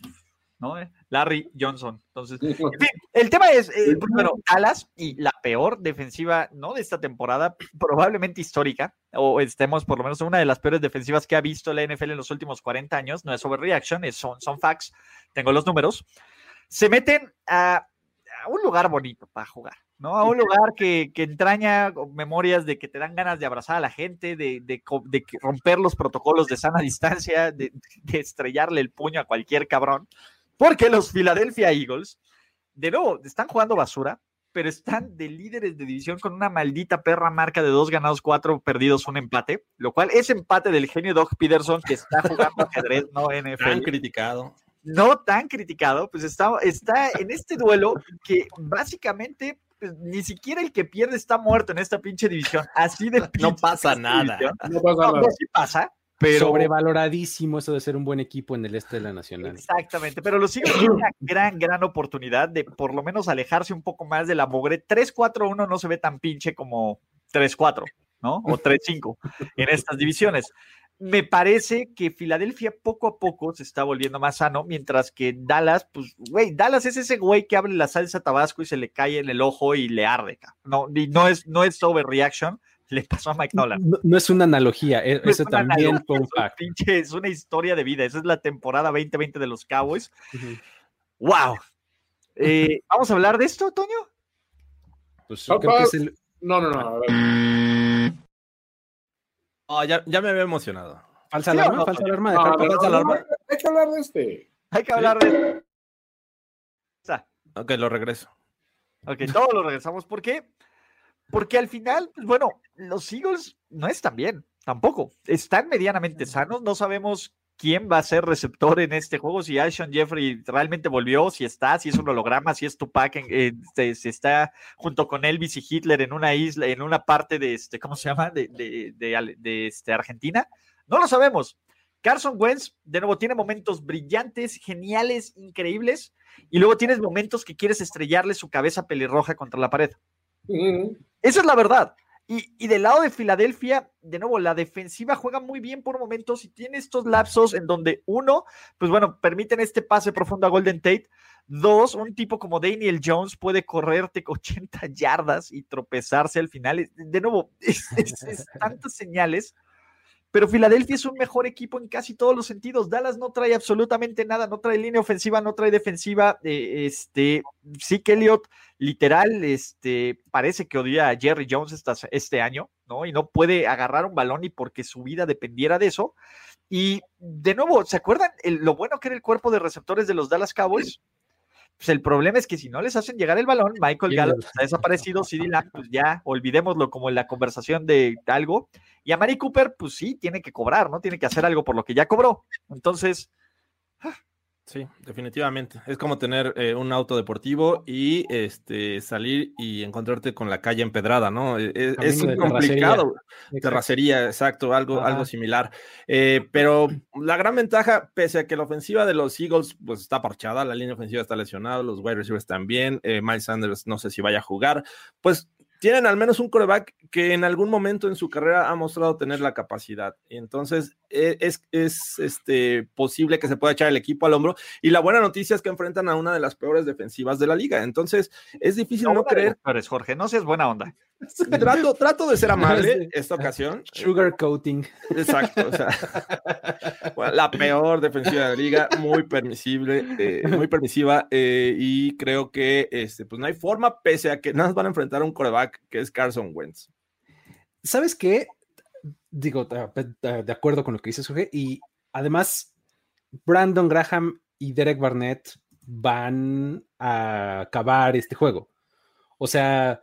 ¿No? Larry Johnson. Entonces, en fin, el tema es, eh, bueno, Dallas y la peor defensiva, no de esta temporada, probablemente histórica, o estemos por lo menos en una de las peores defensivas que ha visto la NFL en los últimos 40 años, no es overreaction, es, son, son facts, tengo los números, se meten a, a un lugar bonito para jugar, ¿no? A un lugar que, que entraña memorias de que te dan ganas de abrazar a la gente, de, de de romper los protocolos de sana distancia, de, de estrellarle el puño a cualquier cabrón, porque los Philadelphia Eagles, de nuevo, están jugando basura, pero están de líderes de división con una maldita perra marca de dos ganados, cuatro perdidos, un empate, lo cual es empate del genio Doug Peterson que está jugando ajedrez, no NFL criticado. No tan criticado, pues está, está en este duelo que básicamente pues, ni siquiera el que pierde está muerto en esta pinche división. Así de (laughs) No pasa nada. No pasa No, nada. no, sí pasa, pero Sobrevaloradísimo eso de ser un buen equipo en el este de la Nacional. exactamente. Pero los Eagles tienen una gran, gran oportunidad de por lo menos alejarse un poco más de la mogre. 3-4-1 no se ve tan pinche como 3-4, ¿no? O 3-5 en estas divisiones. Me parece que Filadelfia poco a poco se está volviendo más sano, mientras que Dallas, pues, güey, Dallas es ese güey que abre la salsa tabasco y se le cae en el ojo y le arde. No, y no es, no es overreaction, (laughs) le pasó a Mike Nolan. No, no es una analogía, e- No es eso una también analogía, fue un es un fact. pinche- es una historia de vida. Esa es la temporada 2020 de los Cowboys. ¡Wow! (laughs) Eh, ¿Vamos a hablar de esto, Toño? Pues creo que es el, No, no, no. a ver. Oh, ya, ya me había emocionado. falsa ¿Sí o alarma, no, falsa alarma de No, Harper. no, falsa no, alarma. no, Hay que hablar de este. Hay que hablar de esto. Ok, lo regreso. Ok, todos lo regresamos. ¿Por qué? Porque al final, pues bueno, los Eagles no están bien, tampoco. Están medianamente sanos. No sabemos quién va a ser receptor en este juego, si Alshon Jeffrey realmente volvió, si está, si es un holograma, si es Tupac, en- este, si está junto con Elvis y Hitler en una isla, en una parte de este, ¿cómo se llama? De, de, de, este, Argentina. No lo sabemos. Carson Wentz, de nuevo, tiene momentos brillantes, geniales, increíbles, y luego tienes momentos que quieres estrellarle su cabeza pelirroja contra la pared. Mm, Esa es la verdad. Y, y del lado de Filadelfia, de nuevo, la defensiva juega muy bien por momentos y tiene estos lapsos en donde, uno, pues bueno, permiten este pase profundo a Golden Tate. Dos, un tipo como Daniel Jones puede correrte 80 (laughs) yardas y tropezarse al final. De nuevo, es, es- es (laughs) tantas señales. Pero Filadelfia es un mejor equipo en casi todos los sentidos. Dallas no trae absolutamente nada, no trae línea ofensiva, no trae defensiva. eh, este, sí que Elliott literal, este, parece que odia a Jerry Jones este año, ¿no? Y no puede agarrar un balón y porque su vida dependiera de eso. Y de nuevo, ¿se acuerdan el- lo bueno que era el cuerpo de receptores de los Dallas Cowboys? Pues el problema es que si no les hacen llegar el balón, Michael Gallup está desaparecido, CD Lamb, pues ya olvidémoslo como en la conversación de algo. Y a Mari Cooper, pues sí, tiene que cobrar, ¿no? Tiene que hacer algo por lo que ya cobró. Entonces, Sí, definitivamente. Es como tener eh, un auto deportivo y este salir y encontrarte con la calle empedrada, ¿no? E- e- Es, complicado. Terracería, exacto, algo, Ajá. algo similar. Eh, pero la gran ventaja, pese a que la ofensiva de los Eagles pues está parchada, la línea ofensiva está lesionada, los wide receivers también, eh, Miles Sanders no sé si vaya a jugar, pues tienen al menos un coreback que en algún momento en su carrera ha mostrado tener la capacidad. Y entonces e- es, es este, posible que se pueda echar el equipo al hombro. Y la buena noticia es que enfrentan a una de las peores defensivas de la liga. Entonces es difícil no, creer. Jorge, no seas buena onda. (laughs) Trato, trato de ser amable esta ocasión. Sugar coating. Exacto, o sea, (laughs) bueno, la peor defensiva de la liga, muy permisible, eh, muy permisiva, eh, y creo que este, pues no hay forma, pese a que nada más van a enfrentar a un coreback que es Carson Wentz. ¿Sabes qué? Digo, de acuerdo con lo que dices, Jorge, y además, Brandon Graham y Derek Barnett van a acabar este juego. O sea,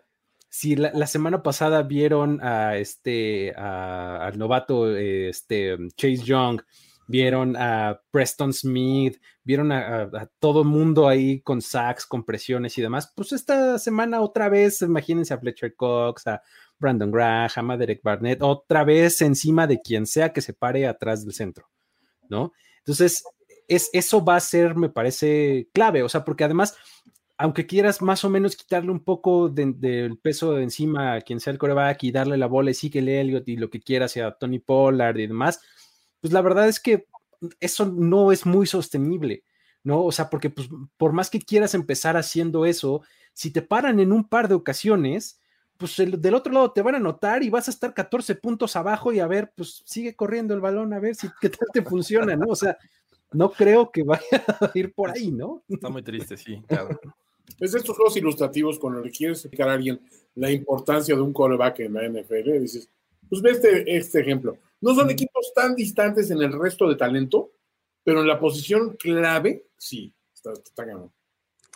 si la, semana pasada vieron a este, al novato este, Chase Young, vieron a Preston Smith, vieron a, todo el mundo ahí con sacks, con presiones y demás, pues esta semana otra vez, imagínense a Fletcher Cox, a Brandon Graham, a Derek Barnett, otra vez encima de quien sea que se pare atrás del centro, ¿no? Entonces, es, eso va a ser, me parece, clave, o sea, porque además aunque quieras más o menos quitarle un poco del peso de encima a quien sea el coreback y darle la bola y síguele Elliot y lo que quieras a Tony Pollard y demás, pues la verdad es que eso no es muy sostenible, ¿no? O sea, porque pues, por más que quieras empezar haciendo eso, si te paran en un par de ocasiones, pues del otro lado te van a notar y vas a estar 14 puntos abajo y a ver, pues sigue corriendo el balón a ver si qué tal te funciona, ¿no? O sea, no creo que vaya a ir por ahí, ¿no? Está muy triste, sí, claro. Es estos juegos ilustrativos con los que quieres explicar a alguien la importancia de un coreback en la NFL. Dices, pues ve este, este ejemplo. No son equipos tan distantes en el resto de talento, pero en la posición clave, sí, está, está ganando.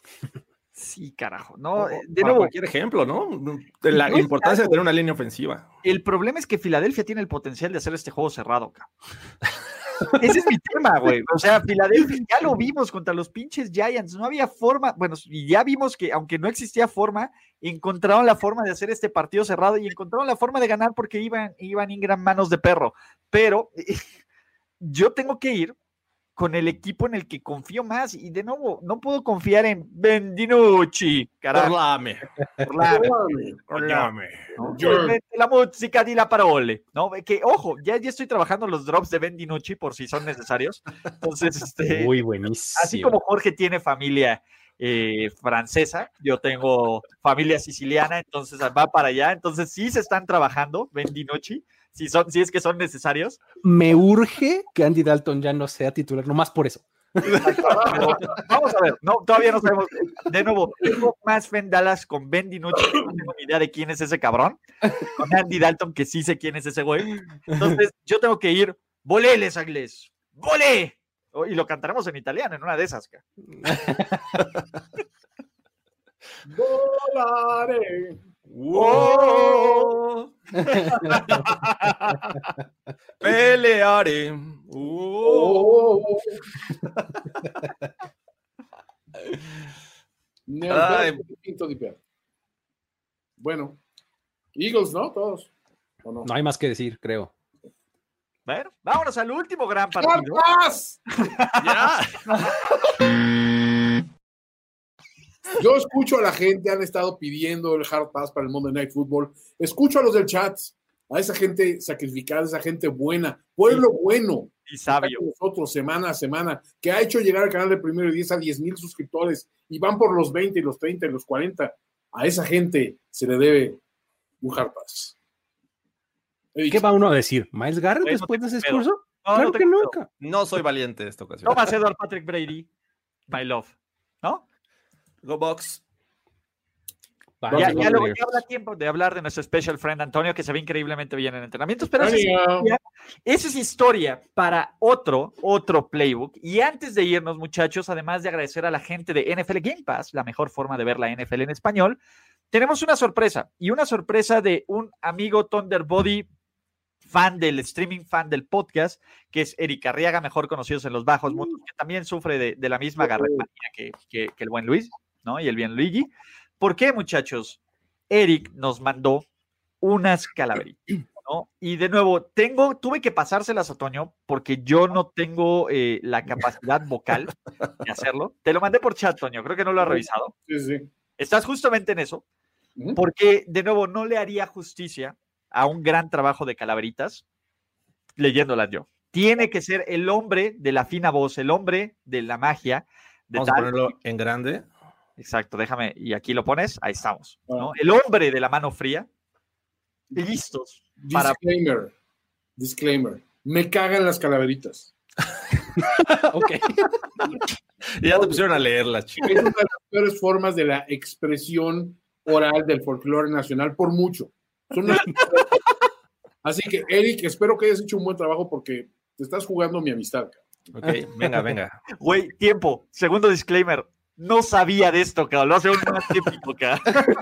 (laughs) Sí, carajo. No, eh, de nuevo. Cualquier ejemplo, ¿no? La importancia de tener una línea ofensiva. El problema es que Filadelfia tiene el potencial de hacer este juego cerrado, cabrón. (laughs) Ese es mi tema, (laughs) güey. O sea, Filadelfia ya lo vimos contra los pinches Giants. No había forma, bueno, y ya vimos que aunque no existía forma, encontraron la forma de hacer este partido cerrado y encontraron la forma de ganar porque iban, iban en gran manos de perro. Pero (laughs) yo tengo que ir con el equipo en el que confío más. Y de nuevo, no puedo confiar en Bendinucci. Carajo. La música di la parole. ¿no? Que, ojo, ya, ya estoy trabajando los drops de Bendinucci por si son necesarios. Entonces, este. Muy buenísimo. Así como Jorge tiene familia. Eh, francesa, yo tengo familia siciliana, entonces va para allá, entonces sí se están trabajando, Bendinucci, si, son, si es que son necesarios. Me urge que Andy Dalton ya no sea titular, nomás por eso. Vamos a ver, no, todavía no sabemos. De nuevo, tengo más fe en Dallas con Ben DiNucci, no tengo ni idea de quién es ese cabrón. Con Andy Dalton, que sí sé quién es ese güey. Entonces, yo tengo que ir, volé, Les Agles, volé. Y lo cantaremos en italiano, en una de esas. (laughs) Volare. ¡Wow! (laughs) Pelearé. ¡Oh! Bueno, Eagles, ¿no? Todos. no? hay más que decir, creo. Bueno, vámonos al último gran partido. ¡Ya! (laughs) Yo escucho a la gente, han estado pidiendo el hard pass para el Monday Night Football. Escucho a los del chat, a esa gente sacrificada, a esa gente buena, pueblo bueno. Y sabio. Nosotros, semana a semana, que ha hecho llegar al canal de Primero y 10 a 10 mil suscriptores y van por los 20 y los 30 y los 40. A esa gente se le debe un hard pass. ¿Qué va uno a decir? ¿Miles Garrett después de ese discurso? No, claro que nunca. No soy valiente esta ocasión. Thomas Edward Patrick Brady, my love. ¿No? Go Box. Ya, ya, luego ya habrá tiempo de hablar de nuestro special friend Antonio, que se ve increíblemente bien en entrenamientos, pero esa es, historia, para otro, otro playbook. Y antes de irnos, muchachos, además de agradecer a la gente de NFL Game Pass, la mejor forma de ver la NFL en español, tenemos una sorpresa y una sorpresa de un amigo Thunderbody fan del streaming, fan del podcast, que es Eric Arriaga, mejor conocidos en los bajos mundos, que también sufre de, la misma garreta que, que el buen Luis. ¿No? Y el bien Luigi. ¿Por qué, muchachos? Eric nos mandó unas calaveritas, ¿no? Y de nuevo, tengo, tuve que pasárselas a Toño porque yo no tengo eh, la capacidad vocal de hacerlo. Te lo mandé por chat, Toño, creo que no lo ha revisado. Sí, sí. Estás justamente en eso, porque de nuevo no le haría justicia a un gran trabajo de calaveritas leyéndolas yo. Tiene que ser el hombre de la fina voz, el hombre de la magia. De Vamos a ponerlo en grande. Exacto, déjame, y aquí lo pones, ahí estamos. ¿no? El hombre de la mano fría, listos. Disclaimer, disclaimer, me cagan las calaveritas. (laughs) ok. (laughs) ya te pusieron a leerlas, chicos. Es una de las peores formas de la expresión oral del folclore nacional, por mucho. (laughs) Así que, Eric, espero que hayas hecho un buen trabajo porque te estás jugando mi amistad. Ok, venga, venga. Güey, tiempo. Segundo disclaimer no sabía de esto, cabrón. Lo hace un más típico, cabrón.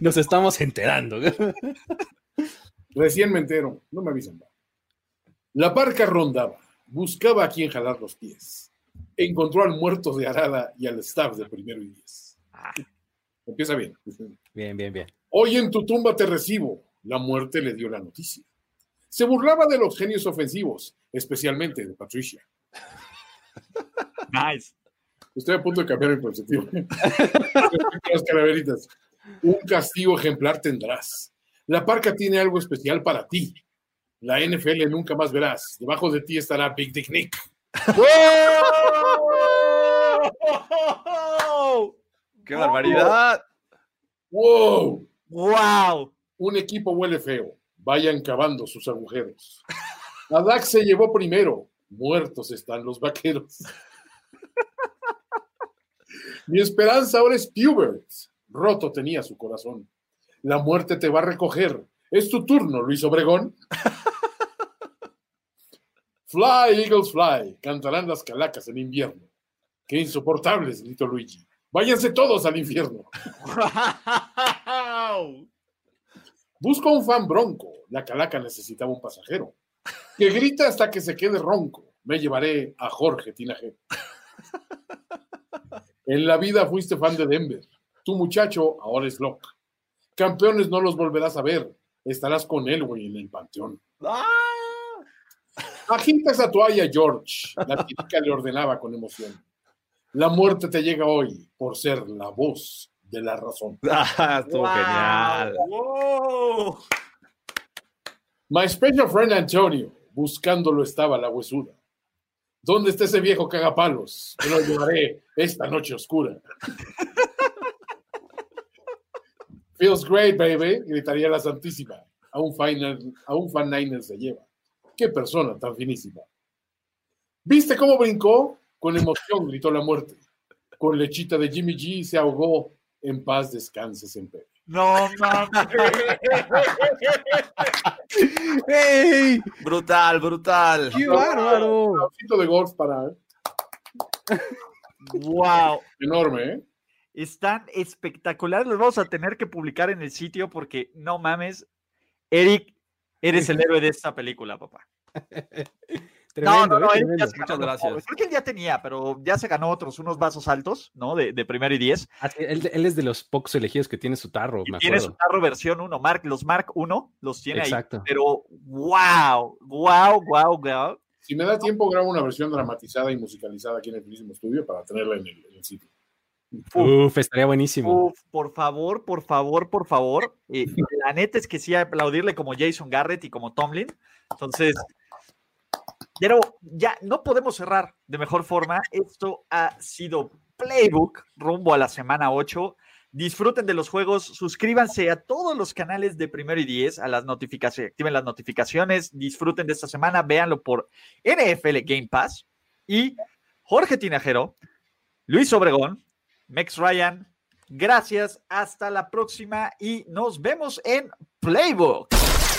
nos estamos enterando. Recién me entero, no me avisan. La barca rondaba, buscaba a quien jalar los pies. Encontró al muerto de Arada y al staff de primero y diez. Ah. Empieza bien. Bien, bien, bien. Hoy en tu tumba te recibo. La muerte le dio la noticia. Se burlaba de los genios ofensivos, especialmente de Patricia. Nice. Estoy a punto de cambiar mi perspectiva. (laughs) las calaveritas. Un castigo ejemplar tendrás. La parca tiene algo especial para ti. La NFL nunca más verás. Debajo de ti estará Big Dick Nick. ¡Qué barbaridad! ¡Wow! ¡Wow! Un equipo huele feo. Vayan cavando sus agujeros. Adak se llevó primero. Muertos están los vaqueros. Mi esperanza ahora es Pubert. Roto tenía su corazón. La muerte te va a recoger. Es tu turno, Luis Obregón. (laughs) Fly, Eagles, fly. Cantarán las calacas en invierno. Qué insoportables, gritó Luigi. Váyanse todos al infierno. Busco un fan bronco. La calaca necesitaba un pasajero. Que grita hasta que se quede ronco. Me llevaré a Jorge Tinajero. (laughs) En la vida fuiste fan de Denver. Tu muchacho ahora es Locke. Campeones no los volverás a ver. Estarás con él, güey, en el panteón. ¡Ah! Agita esa toalla, George. La típica le ordenaba con emoción. La muerte te llega hoy por ser la voz de la razón. (laughs) Ah, estuvo genial. My special friend Antonio, buscándolo estaba la huesuda. ¿Dónde está ese viejo cagapalos? Me lo llevaré esta noche oscura. Feels great, baby, gritaría la Santísima. A un, final, a un fan Niner se lleva. Qué persona tan finísima. ¿Viste cómo brincó? Con emoción gritó la muerte. Con lechita de Jimmy G se ahogó. En paz descanses en paz. No mames. (laughs) hey, brutal, brutal. Qué bárbaro. de golf para. Wow. Enorme, ¿eh? Están espectaculares. Los vamos a tener que publicar en el sitio porque no mames. Eric, eres el (laughs) héroe de esta película, papá. (laughs) no, no, no, ¿eh? Muchas gracias. Creo que él ya tenía, pero ya se ganó otros, unos vasos altos, ¿no? De, de primero y diez. Ah, él, es de los pocos elegidos que tiene su tarro, me Tiene su tarro versión 1, Mark, los Mark 1 los tiene Exacto. ahí. Pero, wow, wow, wow, wow. Si me da tiempo, grabo una versión dramatizada y musicalizada aquí en el mismo estudio para tenerla en el, sitio. Uf, estaría buenísimo. Uf, por favor, por favor, por favor. Eh, la neta es que sí aplaudirle como Jason Garrett y como Tomlin. Entonces, pero ya no podemos cerrar de mejor forma. Esto ha sido Playbook rumbo a la semana 8. Disfruten de los juegos, suscríbanse a todos los canales de Primero y Diez, a las notificaciones, activen las notificaciones, disfruten de esta semana, véanlo por NFL Game Pass. Y Jorge Tinajero, Luis Obregón, Max Ryan, gracias, hasta la próxima y nos vemos en Playbook.